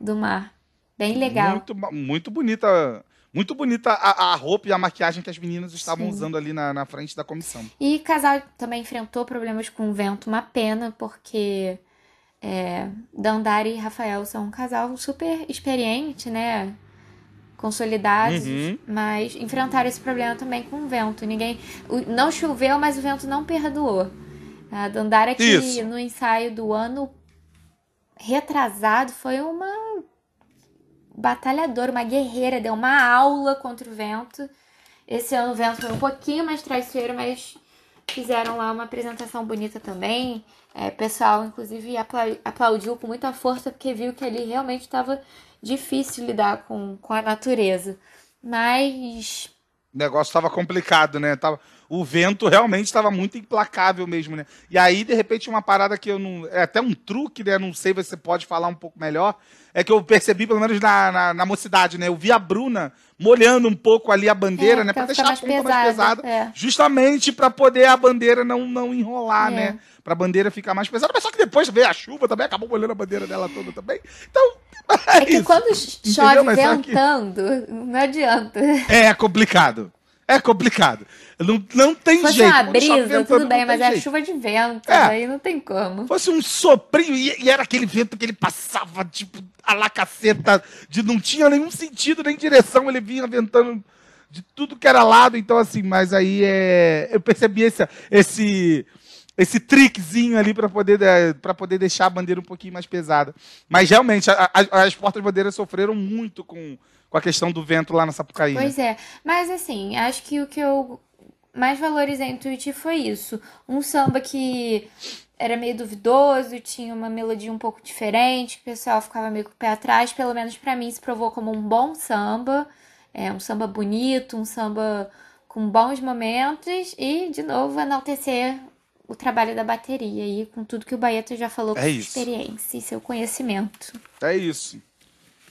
do mar. Bem legal. Muito, muito bonita. Muito bonita a, a roupa e a maquiagem que as meninas estavam Sim. usando ali na, na frente da comissão. E casal também enfrentou problemas com o vento, uma pena, porque é, Dandara e Rafael são um casal super experiente, né? Consolidados, Uhum. mas enfrentaram esse problema também com o vento. Ninguém. não choveu, mas o vento não perdoou. A Dandara, que Isso. no ensaio do ano retrasado foi uma batalhadora, uma guerreira, deu uma aula contra o vento. Esse ano o vento foi um pouquinho mais traiçoeiro, mas fizeram lá uma apresentação bonita também. É, o pessoal, inclusive, apla- aplaudiu com muita força porque viu que ali realmente estava difícil lidar com, com a natureza. Mas O negócio estava complicado, né? Tava, o vento realmente estava muito implacável mesmo, né? E aí, de repente, uma parada que eu não. É até um truque, né? Não sei se você pode falar um pouco melhor. É que eu percebi, pelo menos na, na, na mocidade, né? Eu vi a Bruna molhando um pouco ali a bandeira, É, né? ficar deixar a ponta mais pesada, pesada. é. Justamente para poder a bandeira não, não enrolar, É. né? Pra bandeira ficar mais pesada. Mas só que depois veio a chuva também, acabou molhando a bandeira dela toda também. Então. É que isso. quando chove só que- ventando, não adianta. É complicado. É complicado. Não, não tem Se fosse jeito. uma Quando chove brisa, ventando, tudo bem, mas é jeito. chuva de vento, É. aí não tem como. fosse um soprinho, e, e era aquele vento que ele passava, tipo, a la caceta, de não tinha nenhum sentido nem direção, ele vinha ventando de tudo que era lado, então assim, mas aí é, eu percebi esse, esse, esse trickzinho ali para poder, para poder deixar a bandeira um pouquinho mais pesada. Mas realmente, a- a- as portas-bandeiras sofreram muito com, com a questão do vento lá na Sapucaí. né? Pois é, mas assim, acho que o que eu mais valorizei no Twitch foi isso. Um samba que era meio duvidoso, tinha uma melodia um pouco diferente, o pessoal ficava meio com o pé atrás, pelo menos pra mim se provou como um bom samba, é um samba bonito, um samba com bons momentos e, de novo, enaltecer o trabalho da bateria aí, com tudo que o Baeta já falou com É sua isso. experiência e seu conhecimento. É isso.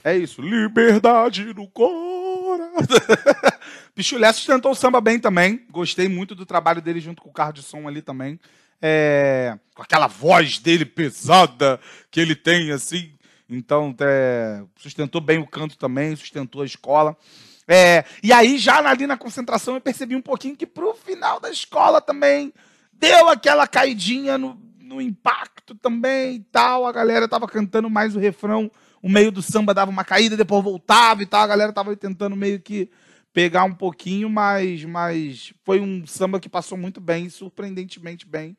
É isso. Liberdade no coração. Pichulé sustentou o samba bem também. Gostei muito do trabalho dele junto com o carro de som ali também. É, com aquela voz dele pesada que ele tem, assim. Então, é, sustentou bem o canto também, sustentou a escola. É, e aí, já ali na concentração, eu percebi um pouquinho que pro final da escola também deu aquela caidinha no, no impacto também e tal. A galera tava cantando mais o refrão, o meio do samba dava uma caída, depois voltava e tal. A galera tava tentando meio que pegar um pouquinho, mas, mas foi um samba que passou muito bem, surpreendentemente bem.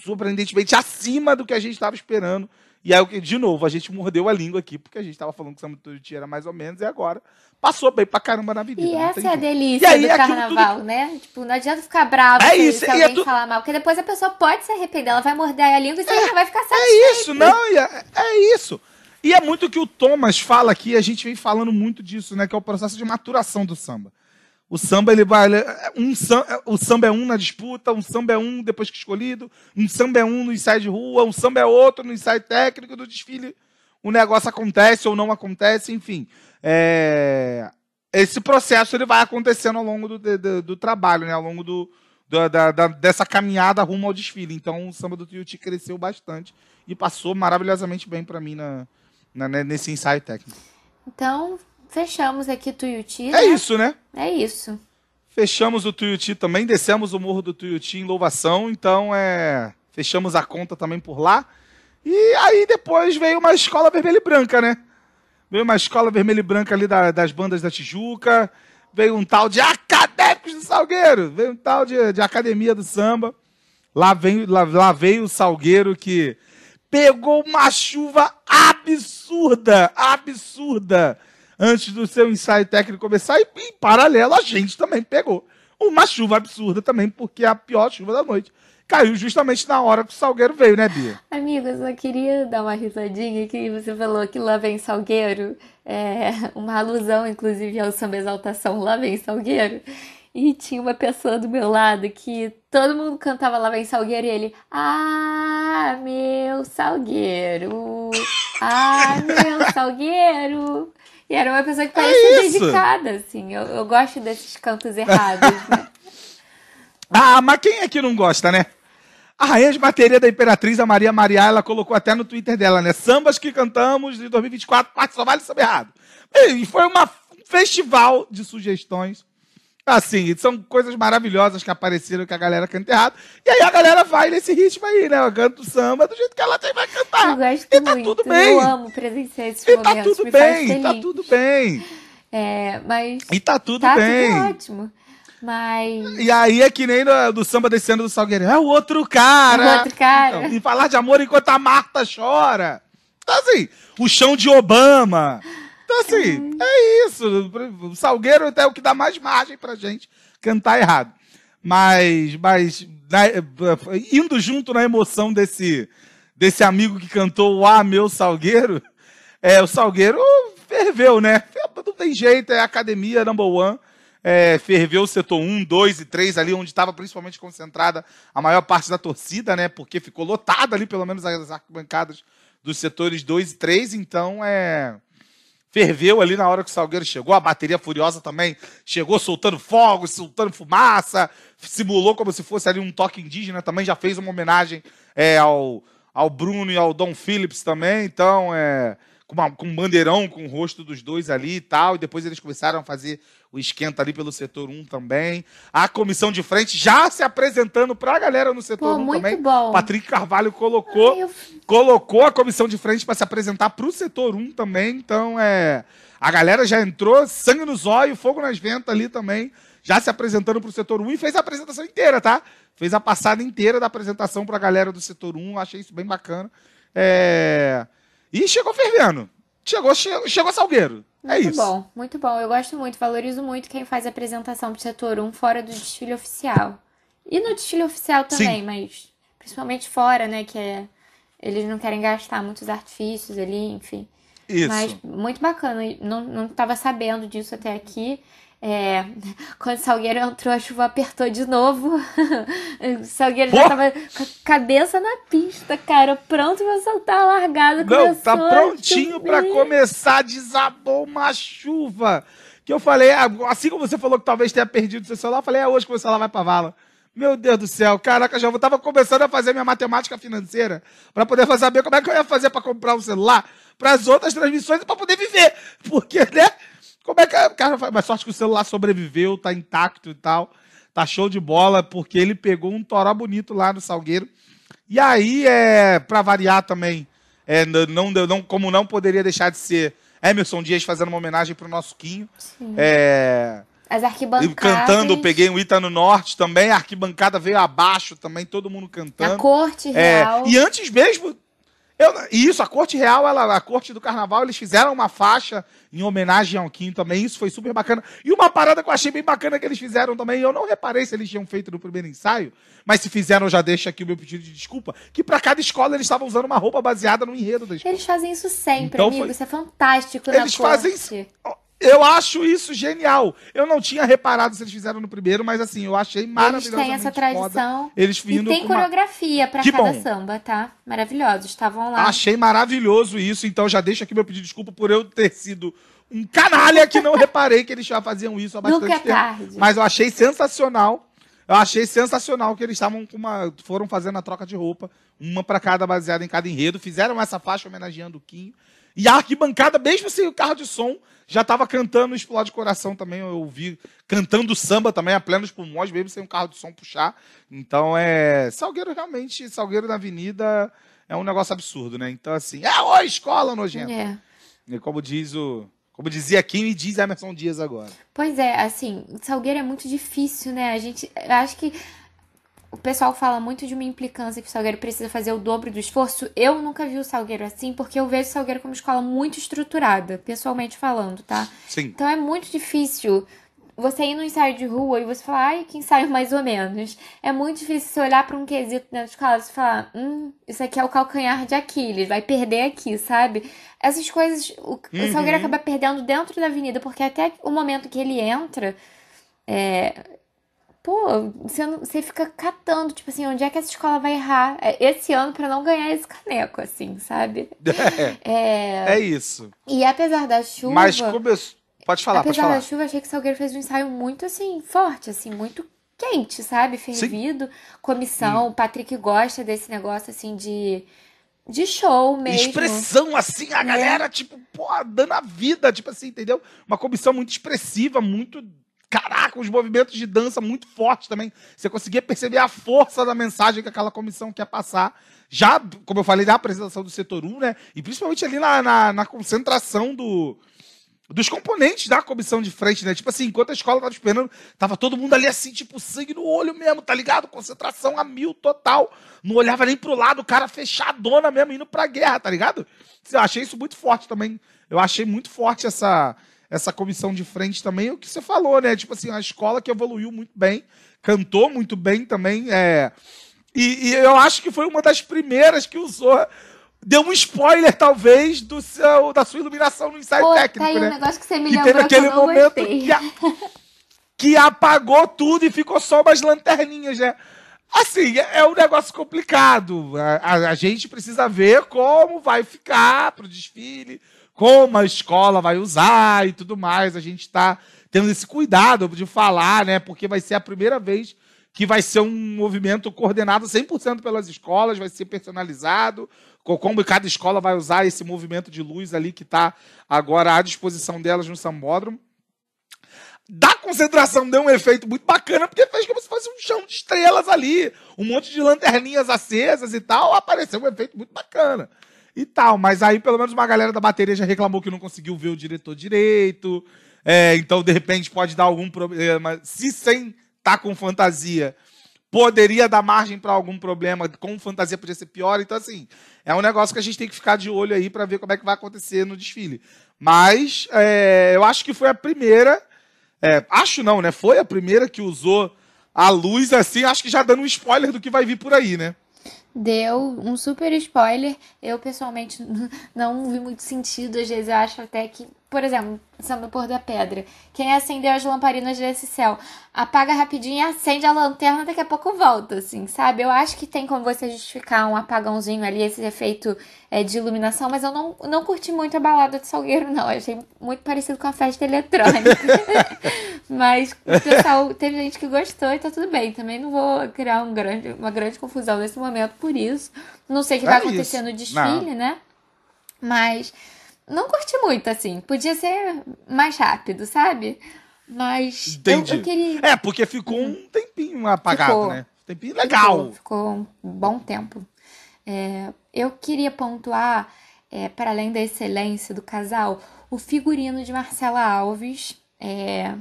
Surpreendentemente acima do que a gente estava esperando. E aí, de novo, a gente mordeu a língua aqui, porque a gente estava falando que o samba do Tuiuti era mais ou menos, e agora passou bem pra caramba na avenida. E essa é a delícia aí do é carnaval, né? Tipo, não adianta ficar bravo É isso, se e é alguém tudo- falar mal, porque depois a pessoa pode se arrepender, ela vai morder a língua e você não vai ficar satisfeito. É isso, não, é, é isso. E é muito o que o Thomas fala aqui, a gente vem falando muito disso, né? Que é o processo de maturação do samba. O samba, ele vai. ele- Um, sam- o samba é um na disputa, um samba é um depois que escolhido, um samba é um no ensaio de rua, um samba é outro no ensaio técnico, do desfile. O negócio acontece ou não acontece, enfim. É, Esse processo ele vai acontecendo ao longo do, do, do trabalho, né? Ao longo do, da, da- da- dessa caminhada rumo ao desfile. Então o samba do Tuiuti cresceu bastante e passou maravilhosamente bem para mim na, na- né, nesse ensaio técnico. Então, fechamos aqui Tuiuti. É né? isso, né? É isso. Fechamos o Tuiuti também, descemos o morro do Tuiuti em louvação, então é. Fechamos a conta também por lá. E aí depois veio uma escola vermelha e branca, né? Veio uma escola vermelha e branca ali da- das bandas da Tijuca. Veio um tal de Acadêmicos do Salgueiro. Veio um tal de, de Academia do Samba. Lá, vem, lá, lá veio o Salgueiro que pegou uma chuva absurda, absurda, antes do seu ensaio técnico começar. E, em paralelo, a gente também pegou uma chuva absurda também, porque é a pior chuva da noite. Caiu justamente na hora que o Salgueiro veio, né, Bia? Amigo, eu só queria dar uma risadinha que você falou que lá vem Salgueiro. É uma alusão, inclusive, ao samba exaltação Lá vem Salgueiro. E tinha uma pessoa do meu lado que todo mundo cantava Lá vem Salgueiro e ele, ah, meu Salgueiro, ah, meu Salgueiro. E era uma pessoa que parecia isso. dedicada, assim. Eu, eu gosto desses cantos errados, né? Ah, mas quem é que não gosta, né? A rainha de bateria da Imperatriz, a Maria Maria, ela colocou até no Twitter dela, né? Sambas que cantamos de 2024, parte só vale samba errado. E foi uma, um festival de sugestões. Assim, são coisas maravilhosas que apareceram que a galera canta errado. E aí a galera vai nesse ritmo aí, né? Eu canto samba do jeito que ela tem vai cantar. Eu gosto e tá muito. tudo bem. Eu amo presenciar esses E tá momentos. tudo me bem, tá tudo bem. É, mas E tá tudo tá bem. tudo ótimo. Mas E aí é que nem no, do samba desse ano do Salgueiro. É o outro cara. O outro cara. Então, e falar de amor enquanto a Marta chora. Então, assim, o chão de Obama. Então, assim, é isso. O Salgueiro é o que dá mais margem pra gente cantar errado. Mas, mas na- indo junto na emoção desse, desse amigo que cantou o Ah, meu Salgueiro, é, o Salgueiro ferveu, né? Não tem jeito, é academia number one. É, ferveu o setor 1, 2 e 3 ali, onde estava principalmente concentrada a maior parte da torcida, né? Porque ficou lotada ali, pelo menos as arquibancadas dos setores 2 e 3, então é. Ferveu ali na hora que o Salgueiro chegou, a bateria furiosa também chegou soltando fogos, soltando fumaça, simulou como se fosse ali um toque indígena, também já fez uma homenagem é, ao, ao Bruno e ao Dom Phillips também, então é, com, uma- com um bandeirão com o rosto dos dois ali e tal, e depois eles começaram a fazer o esquenta ali pelo setor 1 também. A comissão de frente já se apresentando pra galera no setor Pô, 1 muito também. bom. Patrick Carvalho colocou Ai, eu- colocou a comissão de frente para se apresentar para o setor 1 também. Então, é. A galera já entrou, sangue nos olhos, fogo nas ventas ali também, já se apresentando para o setor 1 e fez a apresentação inteira, tá? Fez a passada inteira da apresentação para a galera do setor 1, achei isso bem bacana. É, E chegou fervendo. Chegou, chegou, chegou Salgueiro. É muito isso. bom, muito bom. Eu gosto muito, valorizo muito quem faz apresentação pro setor 1 fora do desfile oficial. E no desfile oficial também, mas principalmente fora, né? Que é. Eles não querem gastar muitos artifícios ali, enfim. Isso. Mas muito bacana. Não, não tava sabendo disso até aqui. É, quando o Salgueiro entrou, a chuva apertou de novo. o Salgueiro já tava com a cabeça na pista, cara, pronto pra soltar a largada. Não, tá Começou prontinho pra chover. começar. Desabou uma chuva. Que eu falei, ah, assim como você falou que talvez tenha perdido seu celular, eu falei, é hoje que o celular vai pra vala. Meu Deus do céu, caraca, já tava começando a fazer minha matemática financeira pra poder saber como é que eu ia fazer pra comprar um celular para as outras transmissões e pra poder viver. Porque, né? Como é que. Cara, mas sorte que o celular sobreviveu, tá intacto e tal. Tá show de bola, porque ele pegou um toró bonito lá no Salgueiro. E aí, é, para variar também, é, não, não, como não poderia deixar de ser Emerson Dias fazendo uma homenagem pro nosso Quinho. Sim. É, As arquibancadas. cantando, peguei um Ita no Norte também, a arquibancada veio abaixo também, todo mundo A cantando. corte É, real. e antes mesmo. Eu, e isso, a Corte Real, ela, a Corte do Carnaval, eles fizeram uma faixa em homenagem ao Quinho também. Isso foi super bacana. E uma parada que eu achei bem bacana que eles fizeram também, eu não reparei se eles tinham feito no primeiro ensaio, mas se fizeram, eu já deixo aqui o meu pedido de desculpa, que pra cada escola eles estavam usando uma roupa baseada no enredo da escola. Eles fazem isso sempre, Então amigo. foi- Isso é fantástico Eles fazem isso. Eu acho isso genial. Eu não tinha reparado se eles fizeram no primeiro, mas assim, eu achei Eles maravilhosamente têm essa foda. tradição. Eles E vindo tem com uma- coreografia pra Que cada bom. samba, tá? Maravilhosos. Estavam lá. Achei maravilhoso isso, então já deixo aqui meu pedido de desculpa por eu ter sido um canalha que não reparei que eles já faziam isso há bastante Nunca é tempo. tarde. Mas eu achei sensacional. Eu achei sensacional que eles estavam com uma. foram fazendo a troca de roupa, uma para cada, baseada em cada enredo. Fizeram essa faixa homenageando o Kim. E a arquibancada, mesmo sem o carro de som, já estava cantando Explode Coração também. Eu ouvi cantando samba também, a plenos pulmões, mesmo sem um carro de som puxar. Então é. Salgueiro realmente, Salgueiro na Avenida é um negócio absurdo, né? Então, assim, é ô escola nojenta. É. E como diz o. Como dizia Kim e diz Emerson Dias agora. Pois é, assim, Salgueiro é muito difícil, né? A gente. eu Acho que o pessoal fala muito de uma implicância que o Salgueiro precisa fazer o dobro do esforço. Eu nunca vi o Salgueiro assim, porque eu vejo o Salgueiro como escola muito estruturada, pessoalmente falando, tá? Sim. Então é muito difícil você ir no ensaio de rua e você falar, ai, que ensaio mais ou menos. É muito difícil você olhar pra um quesito dentro de escola e falar, hum, isso aqui é o calcanhar de Aquiles, vai perder aqui, sabe? Essas coisas, o, o Salgueiro acaba perdendo dentro da avenida, porque até o momento que ele entra, é, Pô, você, não- você fica catando, tipo assim, onde é que essa escola vai errar é, esse ano pra não ganhar esse caneco, assim, sabe? É, É isso. E apesar da chuva. Mas começou. Pode falar, pode apesar falar. da chuva, achei que o Salgueiro fez um ensaio muito assim, forte, assim, muito quente, sabe? Fervido. Comissão, o Patrick gosta desse negócio assim de. De show mesmo. Expressão, assim, a galera, tipo, pô, dando a vida, tipo assim, entendeu? Uma comissão muito expressiva, muito. Caraca, os movimentos de dança muito fortes também. Você conseguia perceber a força da mensagem que aquela comissão quer passar. Já, como eu falei, da apresentação do setor 1, né? E principalmente ali na, na, na concentração do, dos componentes da comissão de frente, né? Tipo assim, enquanto a escola tava esperando, tava todo mundo ali assim, tipo, sangue no olho mesmo, tá ligado? Concentração a mil total. Não olhava nem pro lado, o cara fechadona mesmo, indo pra guerra, tá ligado? Eu achei isso muito forte também. Eu achei muito forte essa, essa comissão de frente também. O que você falou, né? Tipo assim, a escola que evoluiu muito bem, cantou muito bem também. É... E, e eu acho que foi uma das primeiras que usou. Deu um spoiler, talvez, do seu, da sua iluminação no ensaio Pô, técnico, tá aí né? um negócio que você me que lembrou teve que eu aquele não momento que, a- que apagou tudo e ficou só umas lanterninhas, né? Assim, é, é um negócio complicado. A, a- a gente precisa ver como vai ficar pro desfile, como a escola vai usar e tudo mais. A gente está tendo esse cuidado de falar, né? Porque vai ser a primeira vez que vai ser um movimento coordenado 100% pelas escolas, vai ser personalizado, co- como cada escola vai usar esse movimento de luz ali que está agora à disposição delas no Sambódromo. Da concentração deu um efeito muito bacana, porque fez como se fosse um chão de estrelas ali, um monte de lanterninhas acesas e tal, apareceu um efeito muito bacana. E tal, mas aí pelo menos uma galera da bateria já reclamou que não conseguiu ver o diretor direito, é, então de repente pode dar algum problema, se sem tá com fantasia, poderia dar margem para algum problema, com fantasia podia ser pior, então assim, é um negócio que a gente tem que ficar de olho aí para ver como é que vai acontecer no desfile. Mas é, eu acho que foi a primeira, é, acho não, né? Foi a primeira que usou a luz assim, acho que já dando um spoiler do que vai vir por aí, né? Deu um super spoiler. Eu, pessoalmente, não vi muito sentido. Às vezes eu acho até que, por exemplo, Samba Pôr da Pedra. Quem acendeu as lamparinas desse céu? Apaga rapidinho e acende a lanterna, daqui a pouco volta, assim, sabe? Eu acho que tem como você justificar um apagãozinho ali, esse efeito é, de iluminação, mas eu não, não curti muito a balada de Salgueiro, não. Eu achei muito parecido com a festa eletrônica. mas o pessoal, teve gente que gostou e tá tudo bem. Também não vou criar um grande, uma grande confusão nesse momento por isso. Não sei o que É vai isso. acontecer no desfile, Não. né? Mas não curti muito, assim. Podia ser mais rápido, sabe? Mas eu, Entendi. eu queria. É, porque ficou um tempinho apagado, Ficou. né? Tempinho legal. Ficou, ficou um bom tempo. É, eu queria pontuar, é, para além da excelência do casal, o figurino de Marcela Alves é,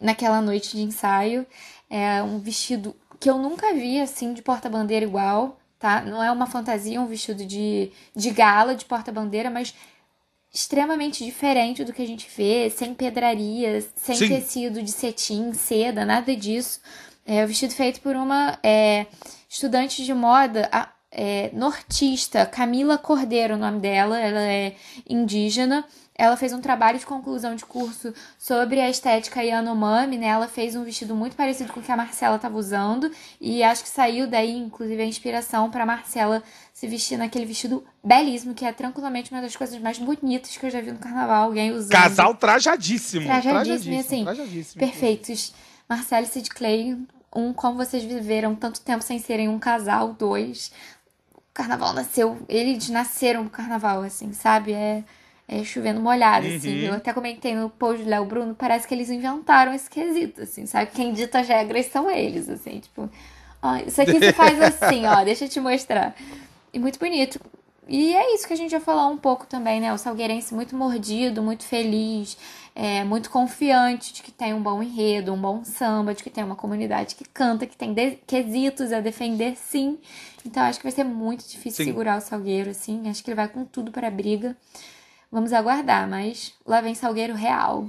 naquela noite de ensaio. É um vestido que eu nunca vi assim de porta-bandeira igual, tá? Não é uma fantasia, é um vestido de, de gala de porta-bandeira, mas extremamente diferente do que a gente vê, sem pedrarias, sem Sim. tecido de cetim, seda, nada disso. É o vestido feito por uma é, estudante de moda a- é, nortista, Camila Cordeiro, o nome dela, ela é indígena. Ela fez um trabalho de conclusão de curso sobre a estética Yanomami, né? Ela fez um vestido muito parecido com o que a Marcela estava usando e acho que saiu daí, inclusive, a inspiração para Marcela se vestir naquele vestido belíssimo, que é tranquilamente uma das coisas mais bonitas que eu já vi no carnaval, alguém usando. Casal trajadíssimo. Trajadíssimo, e assim, trajadíssimo. Perfeitos. Marcela e Sid Clay, um como vocês viveram tanto tempo sem serem um casal, dois. O carnaval nasceu, eles nasceram no carnaval, assim, sabe? É, é chovendo molhado, assim. Uhum. Eu até comentei no post do Léo Bruno, parece que eles inventaram esse quesito, assim, sabe? Quem dita as regras são eles, assim, tipo, ó, isso aqui se faz assim, ó, deixa eu te mostrar. E muito bonito. E é isso que a gente já falou um pouco também, né? O salgueirense muito mordido, muito feliz, é, muito confiante de que tem um bom enredo, um bom samba, de que tem uma comunidade que canta, que tem quesitos a defender, sim. Então acho que vai ser muito difícil Sim. segurar o Salgueiro, assim. Acho que ele vai com tudo para a briga. Vamos aguardar, mas lá vem Salgueiro real.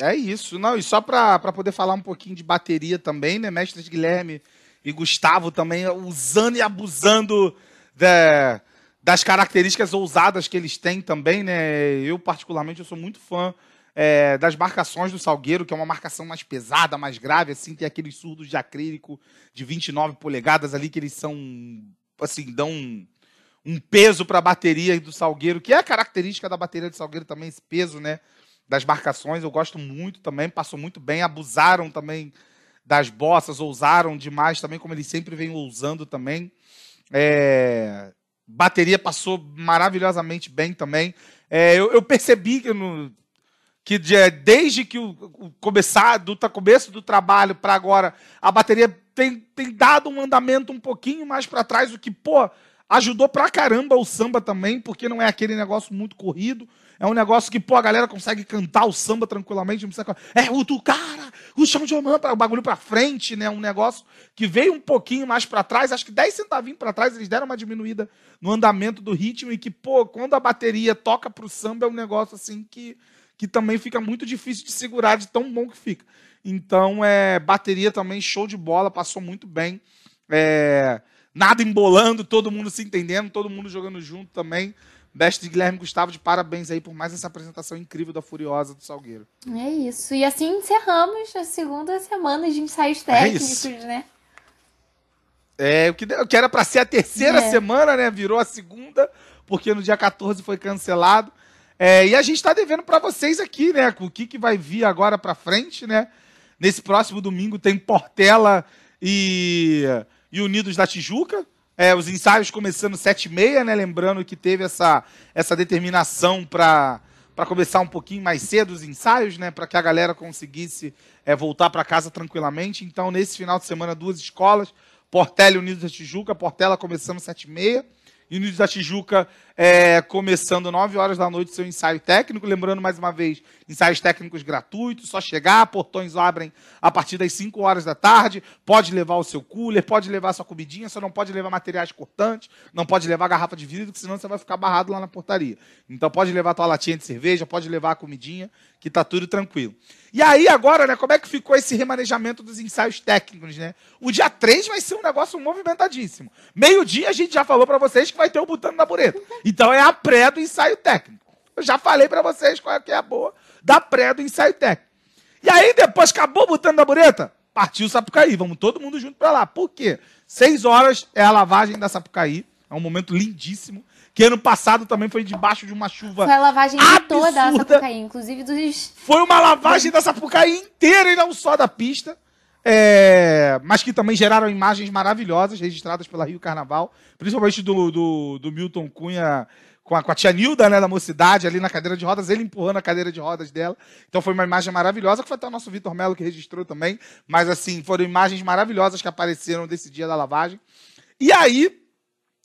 É isso. Não, e só para poder falar um pouquinho de bateria também, né? Mestres Guilherme e Gustavo também usando e abusando da- das características ousadas que eles têm também, né? Eu, particularmente, eu sou muito fã é, das marcações do Salgueiro, que é uma marcação mais pesada, mais grave, assim, tem aqueles surdos de acrílico de 29 polegadas ali, que eles são, assim, dão um, um peso para a bateria do Salgueiro, que é a característica da bateria do Salgueiro também, esse peso, né? das marcações, eu gosto muito também, passou muito bem, abusaram também das bossas, ousaram demais também, como eles sempre vêm ousando também. É, bateria passou maravilhosamente bem também. É, eu, eu percebi que, no- que de- desde que o, o começar, do ta- começo do trabalho para agora, a bateria tem, tem dado um andamento um pouquinho mais para trás, o que, pô, ajudou pra caramba o samba também, porque não é aquele negócio muito corrido. É um negócio que, pô, a galera consegue cantar o samba tranquilamente, não precisa. É o do cara, o chão de omã, o bagulho pra frente, né? Um negócio que veio um pouquinho mais pra trás, acho que 10 centavinhos pra trás, eles deram uma diminuída no andamento do ritmo e que, pô, quando a bateria toca pro samba é um negócio assim que, que também fica muito difícil de segurar, de tão bom que fica. Então, é, bateria também, show de bola, passou muito bem. É, nada embolando, todo mundo se entendendo, todo mundo jogando junto também. Mestre Guilherme Gustavo, de parabéns aí por mais essa apresentação incrível da Furiosa do Salgueiro. É isso. E assim encerramos a segunda semana de ensaios É técnicos, isso. né? É, o que, o que era para ser a terceira É. semana, né? Virou a segunda, porque no dia 14 foi cancelado. É, e a gente está devendo para vocês aqui, né? O que, que vai vir agora para frente, né? Nesse próximo domingo tem Portela e, e Unidos da Tijuca. É, os ensaios começando sete e meia, né? Lembrando que teve essa, essa determinação para para começar um pouquinho mais cedo os ensaios, né? Para que a galera conseguisse é, voltar para casa tranquilamente. Então, nesse final de semana, duas escolas, Portela e Unidos da Tijuca. Portela começando sete e meia. Unidos da Tijuca é, começando 9 horas da noite seu ensaio técnico. Lembrando mais uma vez, ensaios técnicos gratuitos, só chegar, portões abrem a partir das 5 horas da tarde. Pode levar o seu cooler, pode levar sua comidinha, só não pode levar materiais cortantes, não pode levar garrafa de vidro, porque senão você vai ficar barrado lá na portaria. Então pode levar tua latinha de cerveja, pode levar a comidinha, que tá tudo tranquilo. E aí agora, né, como é que ficou esse remanejamento dos ensaios técnicos, né? O dia 3 vai ser um negócio movimentadíssimo. Meio-dia a gente já falou pra vocês que vai ter o botando na bureta. Então é a pré do ensaio técnico. Eu já falei pra vocês qual é que é a boa da pré do ensaio técnico. E aí depois acabou botando na bureta, partiu o Sapucaí. Vamos todo mundo junto pra lá. Por quê? Seis horas é a lavagem da Sapucaí. É um momento lindíssimo. Que ano passado também foi debaixo de uma chuva Foi a lavagem de toda a Absurda. Sapucaí, inclusive dos. foi uma lavagem da Sapucaí inteira e não só da pista. É, mas que também geraram imagens maravilhosas registradas pela Rio Carnaval, principalmente do, do, do Milton Cunha com a, com a tia Nilda, né, da mocidade, ali na cadeira de rodas, ele empurrando a cadeira de rodas dela. Então foi uma imagem maravilhosa, que foi até o nosso Vitor Melo que registrou também. Mas assim, foram imagens maravilhosas que apareceram desse dia da lavagem. E aí,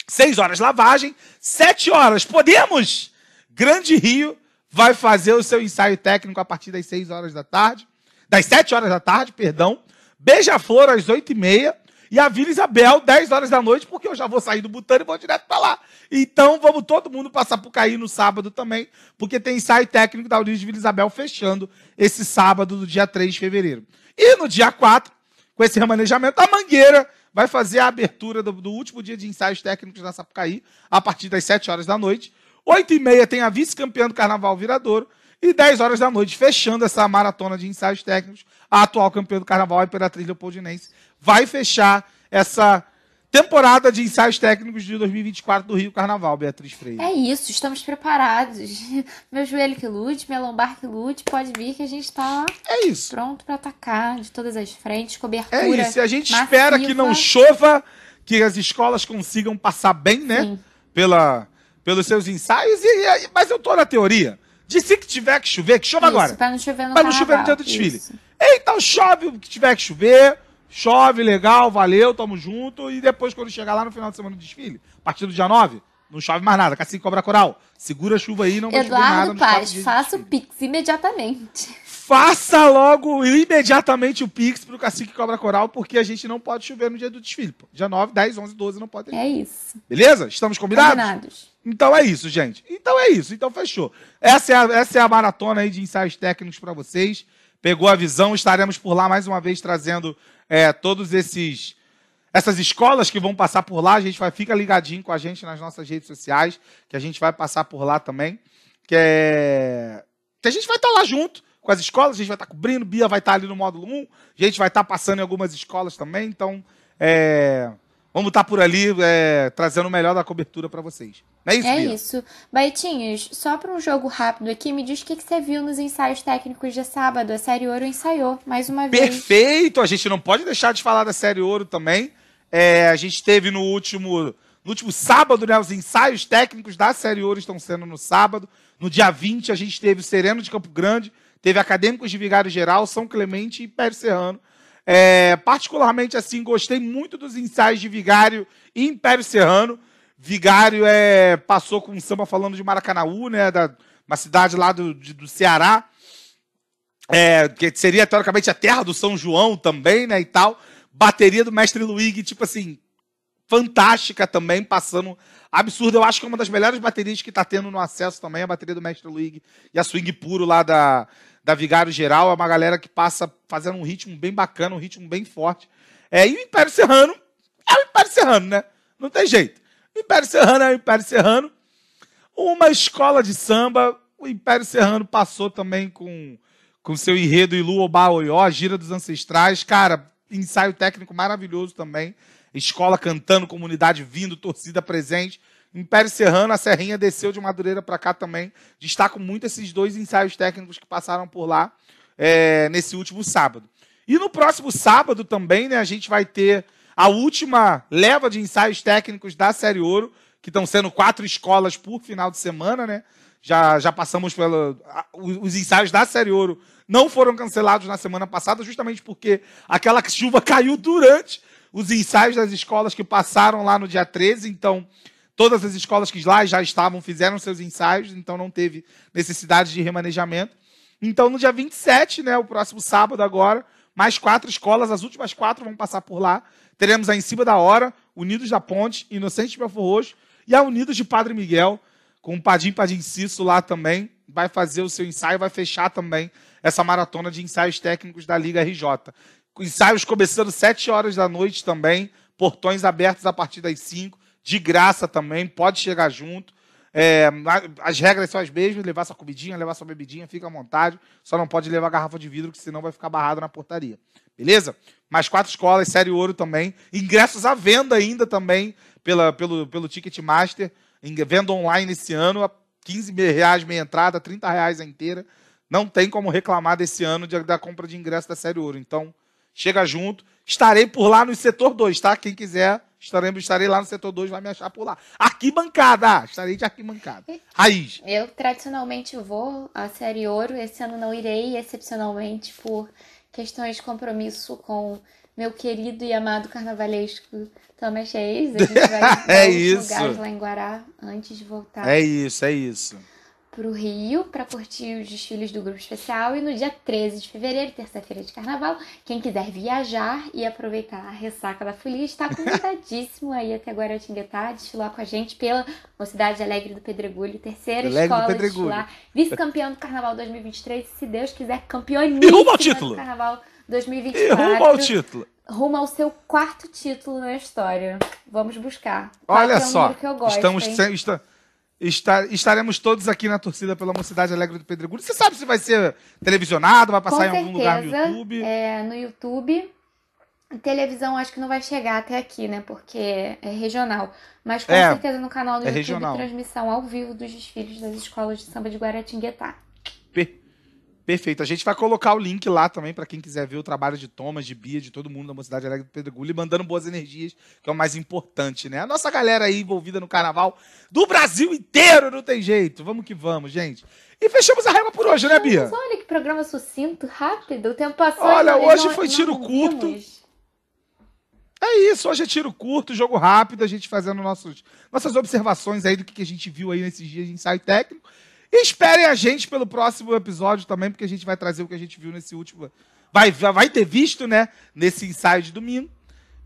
Seis horas lavagem, sete horas podemos. Grande Rio vai fazer o seu ensaio técnico a partir das seis horas da tarde, das sete horas da tarde, perdão. Beija-Flor às oito e meia e a Vila Isabel 10 horas da noite, porque eu já vou sair do Butano e vou direto para lá. Então vamos todo mundo passar por cair no sábado também, porque tem ensaio técnico da Unis de Vila Isabel fechando esse sábado do dia 3 de fevereiro. E no dia 4, com esse remanejamento, a Mangueira vai fazer a abertura do, do último dia de ensaios técnicos da Sapucaí, a partir das 7 horas da noite. 8 e meia tem a vice-campeã do Carnaval Viradouro. E 10 horas da noite, fechando essa maratona de ensaios técnicos, a atual campeã do Carnaval, a Imperatriz Leopoldinense, vai fechar essa temporada de ensaios técnicos de 2024 do Rio Carnaval, Beatriz Freire. É isso, estamos preparados. Meu joelho que lute, minha lombar que lute, pode vir que a gente tá É isso. pronto para atacar de todas as frentes, cobertura. É isso. E a gente massiva. espera que não chova, que as escolas consigam passar bem, né? Sim. Pela, pelos seus ensaios. E, e- mas eu tô na teoria. De se que tiver que chover, que chova Isso, agora. Pra não chover no Pra não chover no dia carnaval. do desfile. Isso. Então chove o que tiver que chover. Chove, legal, valeu, tamo junto. E depois, quando chegar lá no final de semana do desfile, a partir do dia 9, não chove mais nada. Cacique Cobra Coral. Segura a chuva aí, não vai chover nada Eduardo Paz, faça o. Pix imediatamente. Faça logo, imediatamente, o Pix pro Cacique Cobra Coral, porque a gente não pode chover no dia do desfile. Pô. Dia 9, 10, 11, 12 não pode ter. É isso. Beleza? Estamos combinados? Combinados. Então é isso, gente. Então é isso. Então fechou. Essa é a, essa é a maratona aí de ensaios técnicos para vocês. Pegou a visão, estaremos por lá mais uma vez trazendo é, todos esses essas escolas que vão passar por lá. A gente vai fica ligadinho com a gente nas nossas redes sociais, que a gente vai passar por lá também. Que é que a gente vai estar lá junto com as escolas, a gente vai estar cobrindo, Bia vai estar ali no módulo 1, a gente vai estar passando em algumas escolas também, então é, vamos estar por ali é, trazendo o melhor da cobertura para vocês. Não é isso, É Bia? isso. Baitinhos, só para um jogo rápido aqui, me diz o que, que você viu nos ensaios técnicos de sábado. A Série Ouro ensaiou mais uma vez. Perfeito! A gente não pode deixar de falar da Série Ouro também. É, a gente teve no último, no último sábado, né? Os ensaios técnicos da Série Ouro estão sendo no sábado. No dia 20, a gente teve o Sereno de Campo Grande, teve Acadêmicos de Vigário Geral, São Clemente e Império Serrano. É, particularmente, assim, gostei muito dos ensaios de Vigário e Império Serrano. Vigário é, passou com um samba falando de Maracanaú, né? Da, uma cidade lá do, de- do Ceará é, que seria teoricamente a terra do São João também, né, e tal. Bateria do Mestre Luigi, tipo assim, fantástica também, passando absurdo. Eu acho que é uma das melhores baterias que tá tendo no acesso também, a bateria do Mestre Luigi e a Swing Puro lá da, da Vigário Geral. É uma galera que passa fazendo um ritmo bem bacana, um ritmo bem forte. É, e o Império Serrano é o Império Serrano, né? Não tem jeito. O Império Serrano é o Império Serrano. Uma escola de samba, o Império Serrano passou também com com seu enredo Ilu Oba Oió, gira dos ancestrais. Cara, ensaio técnico maravilhoso também. Escola cantando, comunidade vindo, torcida presente. Império Serrano, a Serrinha desceu de Madureira para cá também. Destaco muito esses dois ensaios técnicos que passaram por lá é, nesse último sábado. E no próximo sábado também, né, a gente vai ter a última leva de ensaios técnicos da Série Ouro, que estão sendo quatro escolas por final de semana, né? Já, já passamos pelo. a- Os os ensaios da Série Ouro não foram cancelados na semana passada, justamente porque aquela chuva caiu durante os ensaios das escolas que passaram lá no dia 13. Então, todas as escolas que lá já estavam fizeram seus ensaios, então não teve necessidade de remanejamento. Então, no dia 27, né, o próximo sábado agora, mais quatro escolas, as últimas quatro vão passar por lá. Teremos a Em Cima da Hora, Unidos da Ponte, Inocente de Belfor Roxo e a Unidos de Padre Miguel, com o Padim Padim Cisso lá também. Vai fazer o seu ensaio, vai fechar também essa maratona de ensaios técnicos da Liga RJ. Ensaios começando 7 horas da noite também, portões abertos a partir das 5, de graça também, pode chegar junto. É, as regras são as mesmas, levar sua comidinha, levar sua bebidinha, fica à vontade. Só não pode levar garrafa de vidro, que senão vai ficar barrado na portaria. Beleza? Mais quatro escolas, Série Ouro também. Ingressos à venda ainda também pela, pelo, pelo Ticketmaster. Venda online esse ano, a 15 reais meia entrada, 30 reais a inteira. Não tem como reclamar desse ano de- da compra de ingresso da Série Ouro. Então, chega junto. Estarei por lá no setor 2, tá? Quem quiser, estarei, estarei lá no setor 2, vai me achar por lá. Arquibancada! Estarei de arquibancada. Raiz. Eu tradicionalmente vou à Série Ouro. Esse ano não irei, excepcionalmente por questões de compromisso com meu querido e amado carnavalesco Thomas Reis. A gente vai É isso. lugares lá em Guará antes de voltar É isso, é isso. Pro Rio para curtir os desfiles do grupo especial e no dia 13 de fevereiro, terça-feira de carnaval, quem quiser viajar e aproveitar a ressaca da folia está convidadíssimo aí até Guaratinguetá, desfilar com a gente pela Mocidade Alegre do Pedregulho, terceira Alegre escola de desfilar, vice-campeão do Carnaval 2023, se Deus quiser, E título. do Carnaval E 2024. rumo ao título. Rumo ao seu quarto título na história. Vamos buscar. Olha é um só, número que eu gosto, estamos hein? Estaremos todos aqui na torcida pela Mocidade Alegre do Pedregulho. Você sabe se vai ser televisionado, vai passar Com em algum lugar no certeza, YouTube? É, no YouTube. Televisão acho que não vai chegar até aqui, né? Porque é regional. Mas com É, certeza no canal do é YouTube, regional. transmissão ao vivo dos desfiles das escolas de samba de Guaratinguetá. Per- Perfeito. A gente vai colocar o link lá também para quem quiser ver o trabalho de Thomas, de Bia, de todo mundo da Mocidade Alegre do Pedregulho e mandando boas energias, que é o mais importante, né? A nossa galera aí envolvida no carnaval do Brasil inteiro, não tem jeito. Vamos que vamos, gente. E fechamos a régua por hoje, né, Bia? Mas olha que programa sucinto, rápido. O tempo passou. Olha, hoje não- foi não tiro curto. vimos. É isso, hoje é tiro curto, jogo rápido, a gente fazendo nossos, nossas observações aí do que que a gente viu aí nesses dias de ensaio técnico. E esperem a gente pelo próximo episódio também, porque a gente vai trazer o que a gente viu nesse último. Vai, vai ter visto, né? Nesse ensaio de domingo.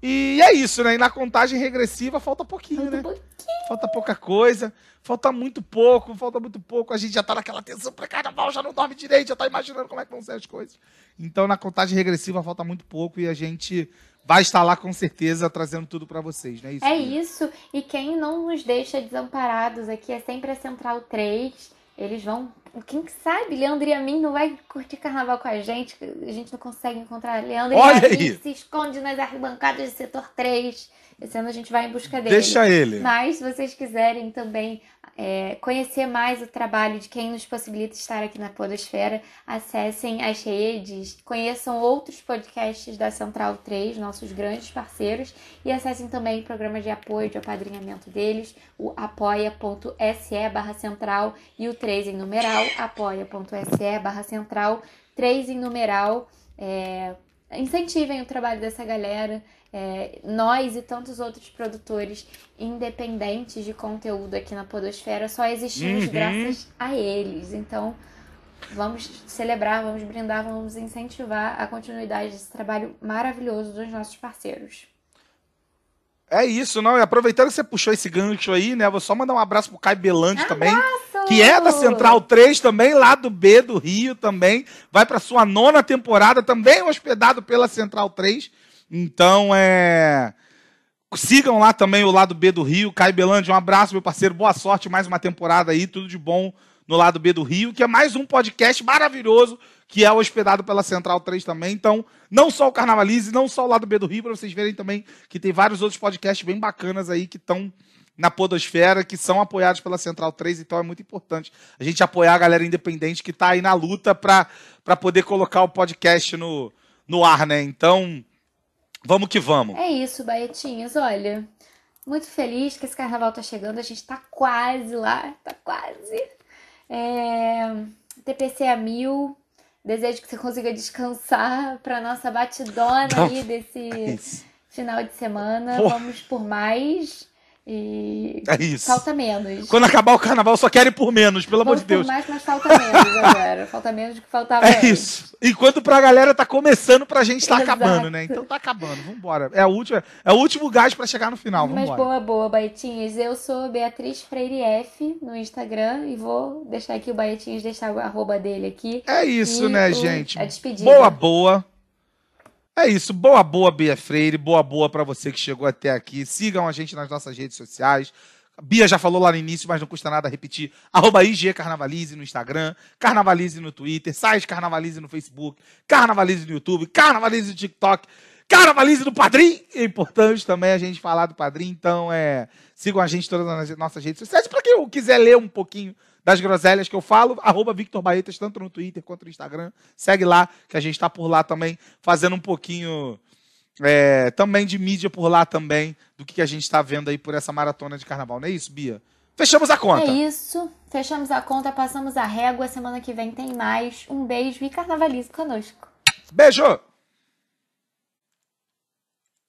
E é isso, né? E na contagem regressiva falta pouquinho, Falta né? pouquinho. Falta pouca coisa, falta muito pouco, falta muito pouco. A gente já tá naquela tensão pra carnaval, já não dorme direito, já tá imaginando como é que vão ser as coisas. Então, na contagem regressiva, falta muito pouco e a gente vai estar lá com certeza trazendo tudo pra vocês, né? Isso, É isso. E quem não nos deixa desamparados aqui é sempre a Central 3. Eles vão. Quem que sabe, Leandro e a mim não vai curtir carnaval com a gente. A gente não consegue encontrar Leandro Olha e a mim se esconde nas arquibancadas do setor 3. Esse ano a gente vai em busca dele. Deixa ele. Mas se vocês quiserem também é, conhecer mais o trabalho de quem nos possibilita estar aqui na Podosfera, acessem as redes, conheçam outros podcasts da Central 3, nossos grandes parceiros, e acessem também o programa de apoio, de apadrinhamento deles, o apoia.se barra central e o 3 em numeral, apoia.se barra central, 3 em numeral. É, incentivem o trabalho dessa galera. É, nós e tantos outros produtores independentes de conteúdo aqui na Podosfera só existimos Uhum. graças a eles. Então, vamos celebrar, vamos brindar, vamos incentivar a continuidade desse trabalho maravilhoso dos nossos parceiros. É isso, não. E aproveitando que você puxou esse gancho aí, né? Vou só mandar um abraço pro Caio Belandi também. Que é da Central 3 também, lá do B do Rio também. Vai pra sua nona temporada, também hospedado pela Central 3. Então, é. Sigam lá também o lado B do Rio. Caio Belandi, um abraço, meu parceiro. Boa sorte, mais uma temporada aí. Tudo de bom no lado B do Rio, que é mais um podcast maravilhoso, que é hospedado pela Central 3 também. Então, não só o Carnavalize, não só o lado B do Rio, para vocês verem também que tem vários outros podcasts bem bacanas aí que estão na Podosfera, que são apoiados pela Central 3, então é muito importante a gente apoiar a galera independente que está aí na luta para poder colocar o podcast no, no ar, né? Então, vamos que vamos. É isso, Baetinhos. Olha, muito feliz que esse carnaval tá chegando. A gente tá quase lá, tá quase. É... TPC a mil. Desejo que você consiga descansar pra nossa batidona Não. aí desse É final de semana. Porra. Vamos por mais e É isso. falta menos. Quando acabar o carnaval, só querem por menos, pelo amor Vamos de Deus. mais, mas falta menos agora. Falta menos do que faltava É antes. isso. Enquanto pra galera tá começando, pra gente tá Exato. acabando, né? Então tá acabando. Vambora. É o último, é o último gás pra chegar no final. Mas Vambora. boa, boa, Baetinhas. Eu sou Beatriz Freire F no Instagram e vou deixar aqui o Baetinhas, deixar o arroba dele aqui. É isso, né, gente? a despedida. Boa, boa. É isso. Boa, boa, Bia Freire. Boa, boa pra você que chegou até aqui. Sigam a gente nas nossas redes sociais. Bia já falou lá no início, mas não custa nada repetir. Arroba IG Carnavalize no Instagram, Carnavalize no Twitter, site Carnavalize no Facebook, Carnavalize no YouTube, Carnavalize no TikTok, Carnavalize no Padrim. É importante também a gente falar do Padrim, então é, sigam a gente todas nas nossas redes sociais. Para quem quiser ler um pouquinho das groselhas que eu falo, arroba Victor Baetas, tanto no Twitter quanto no Instagram. Segue lá, que a gente está por lá também, fazendo um pouquinho é, também de mídia por lá também, do que, que a gente está vendo aí por essa maratona de carnaval. Não é isso, Bia? Fechamos a conta. É isso. Fechamos a conta, passamos a régua. Semana que vem tem mais. Um beijo e carnavalize conosco. Beijo!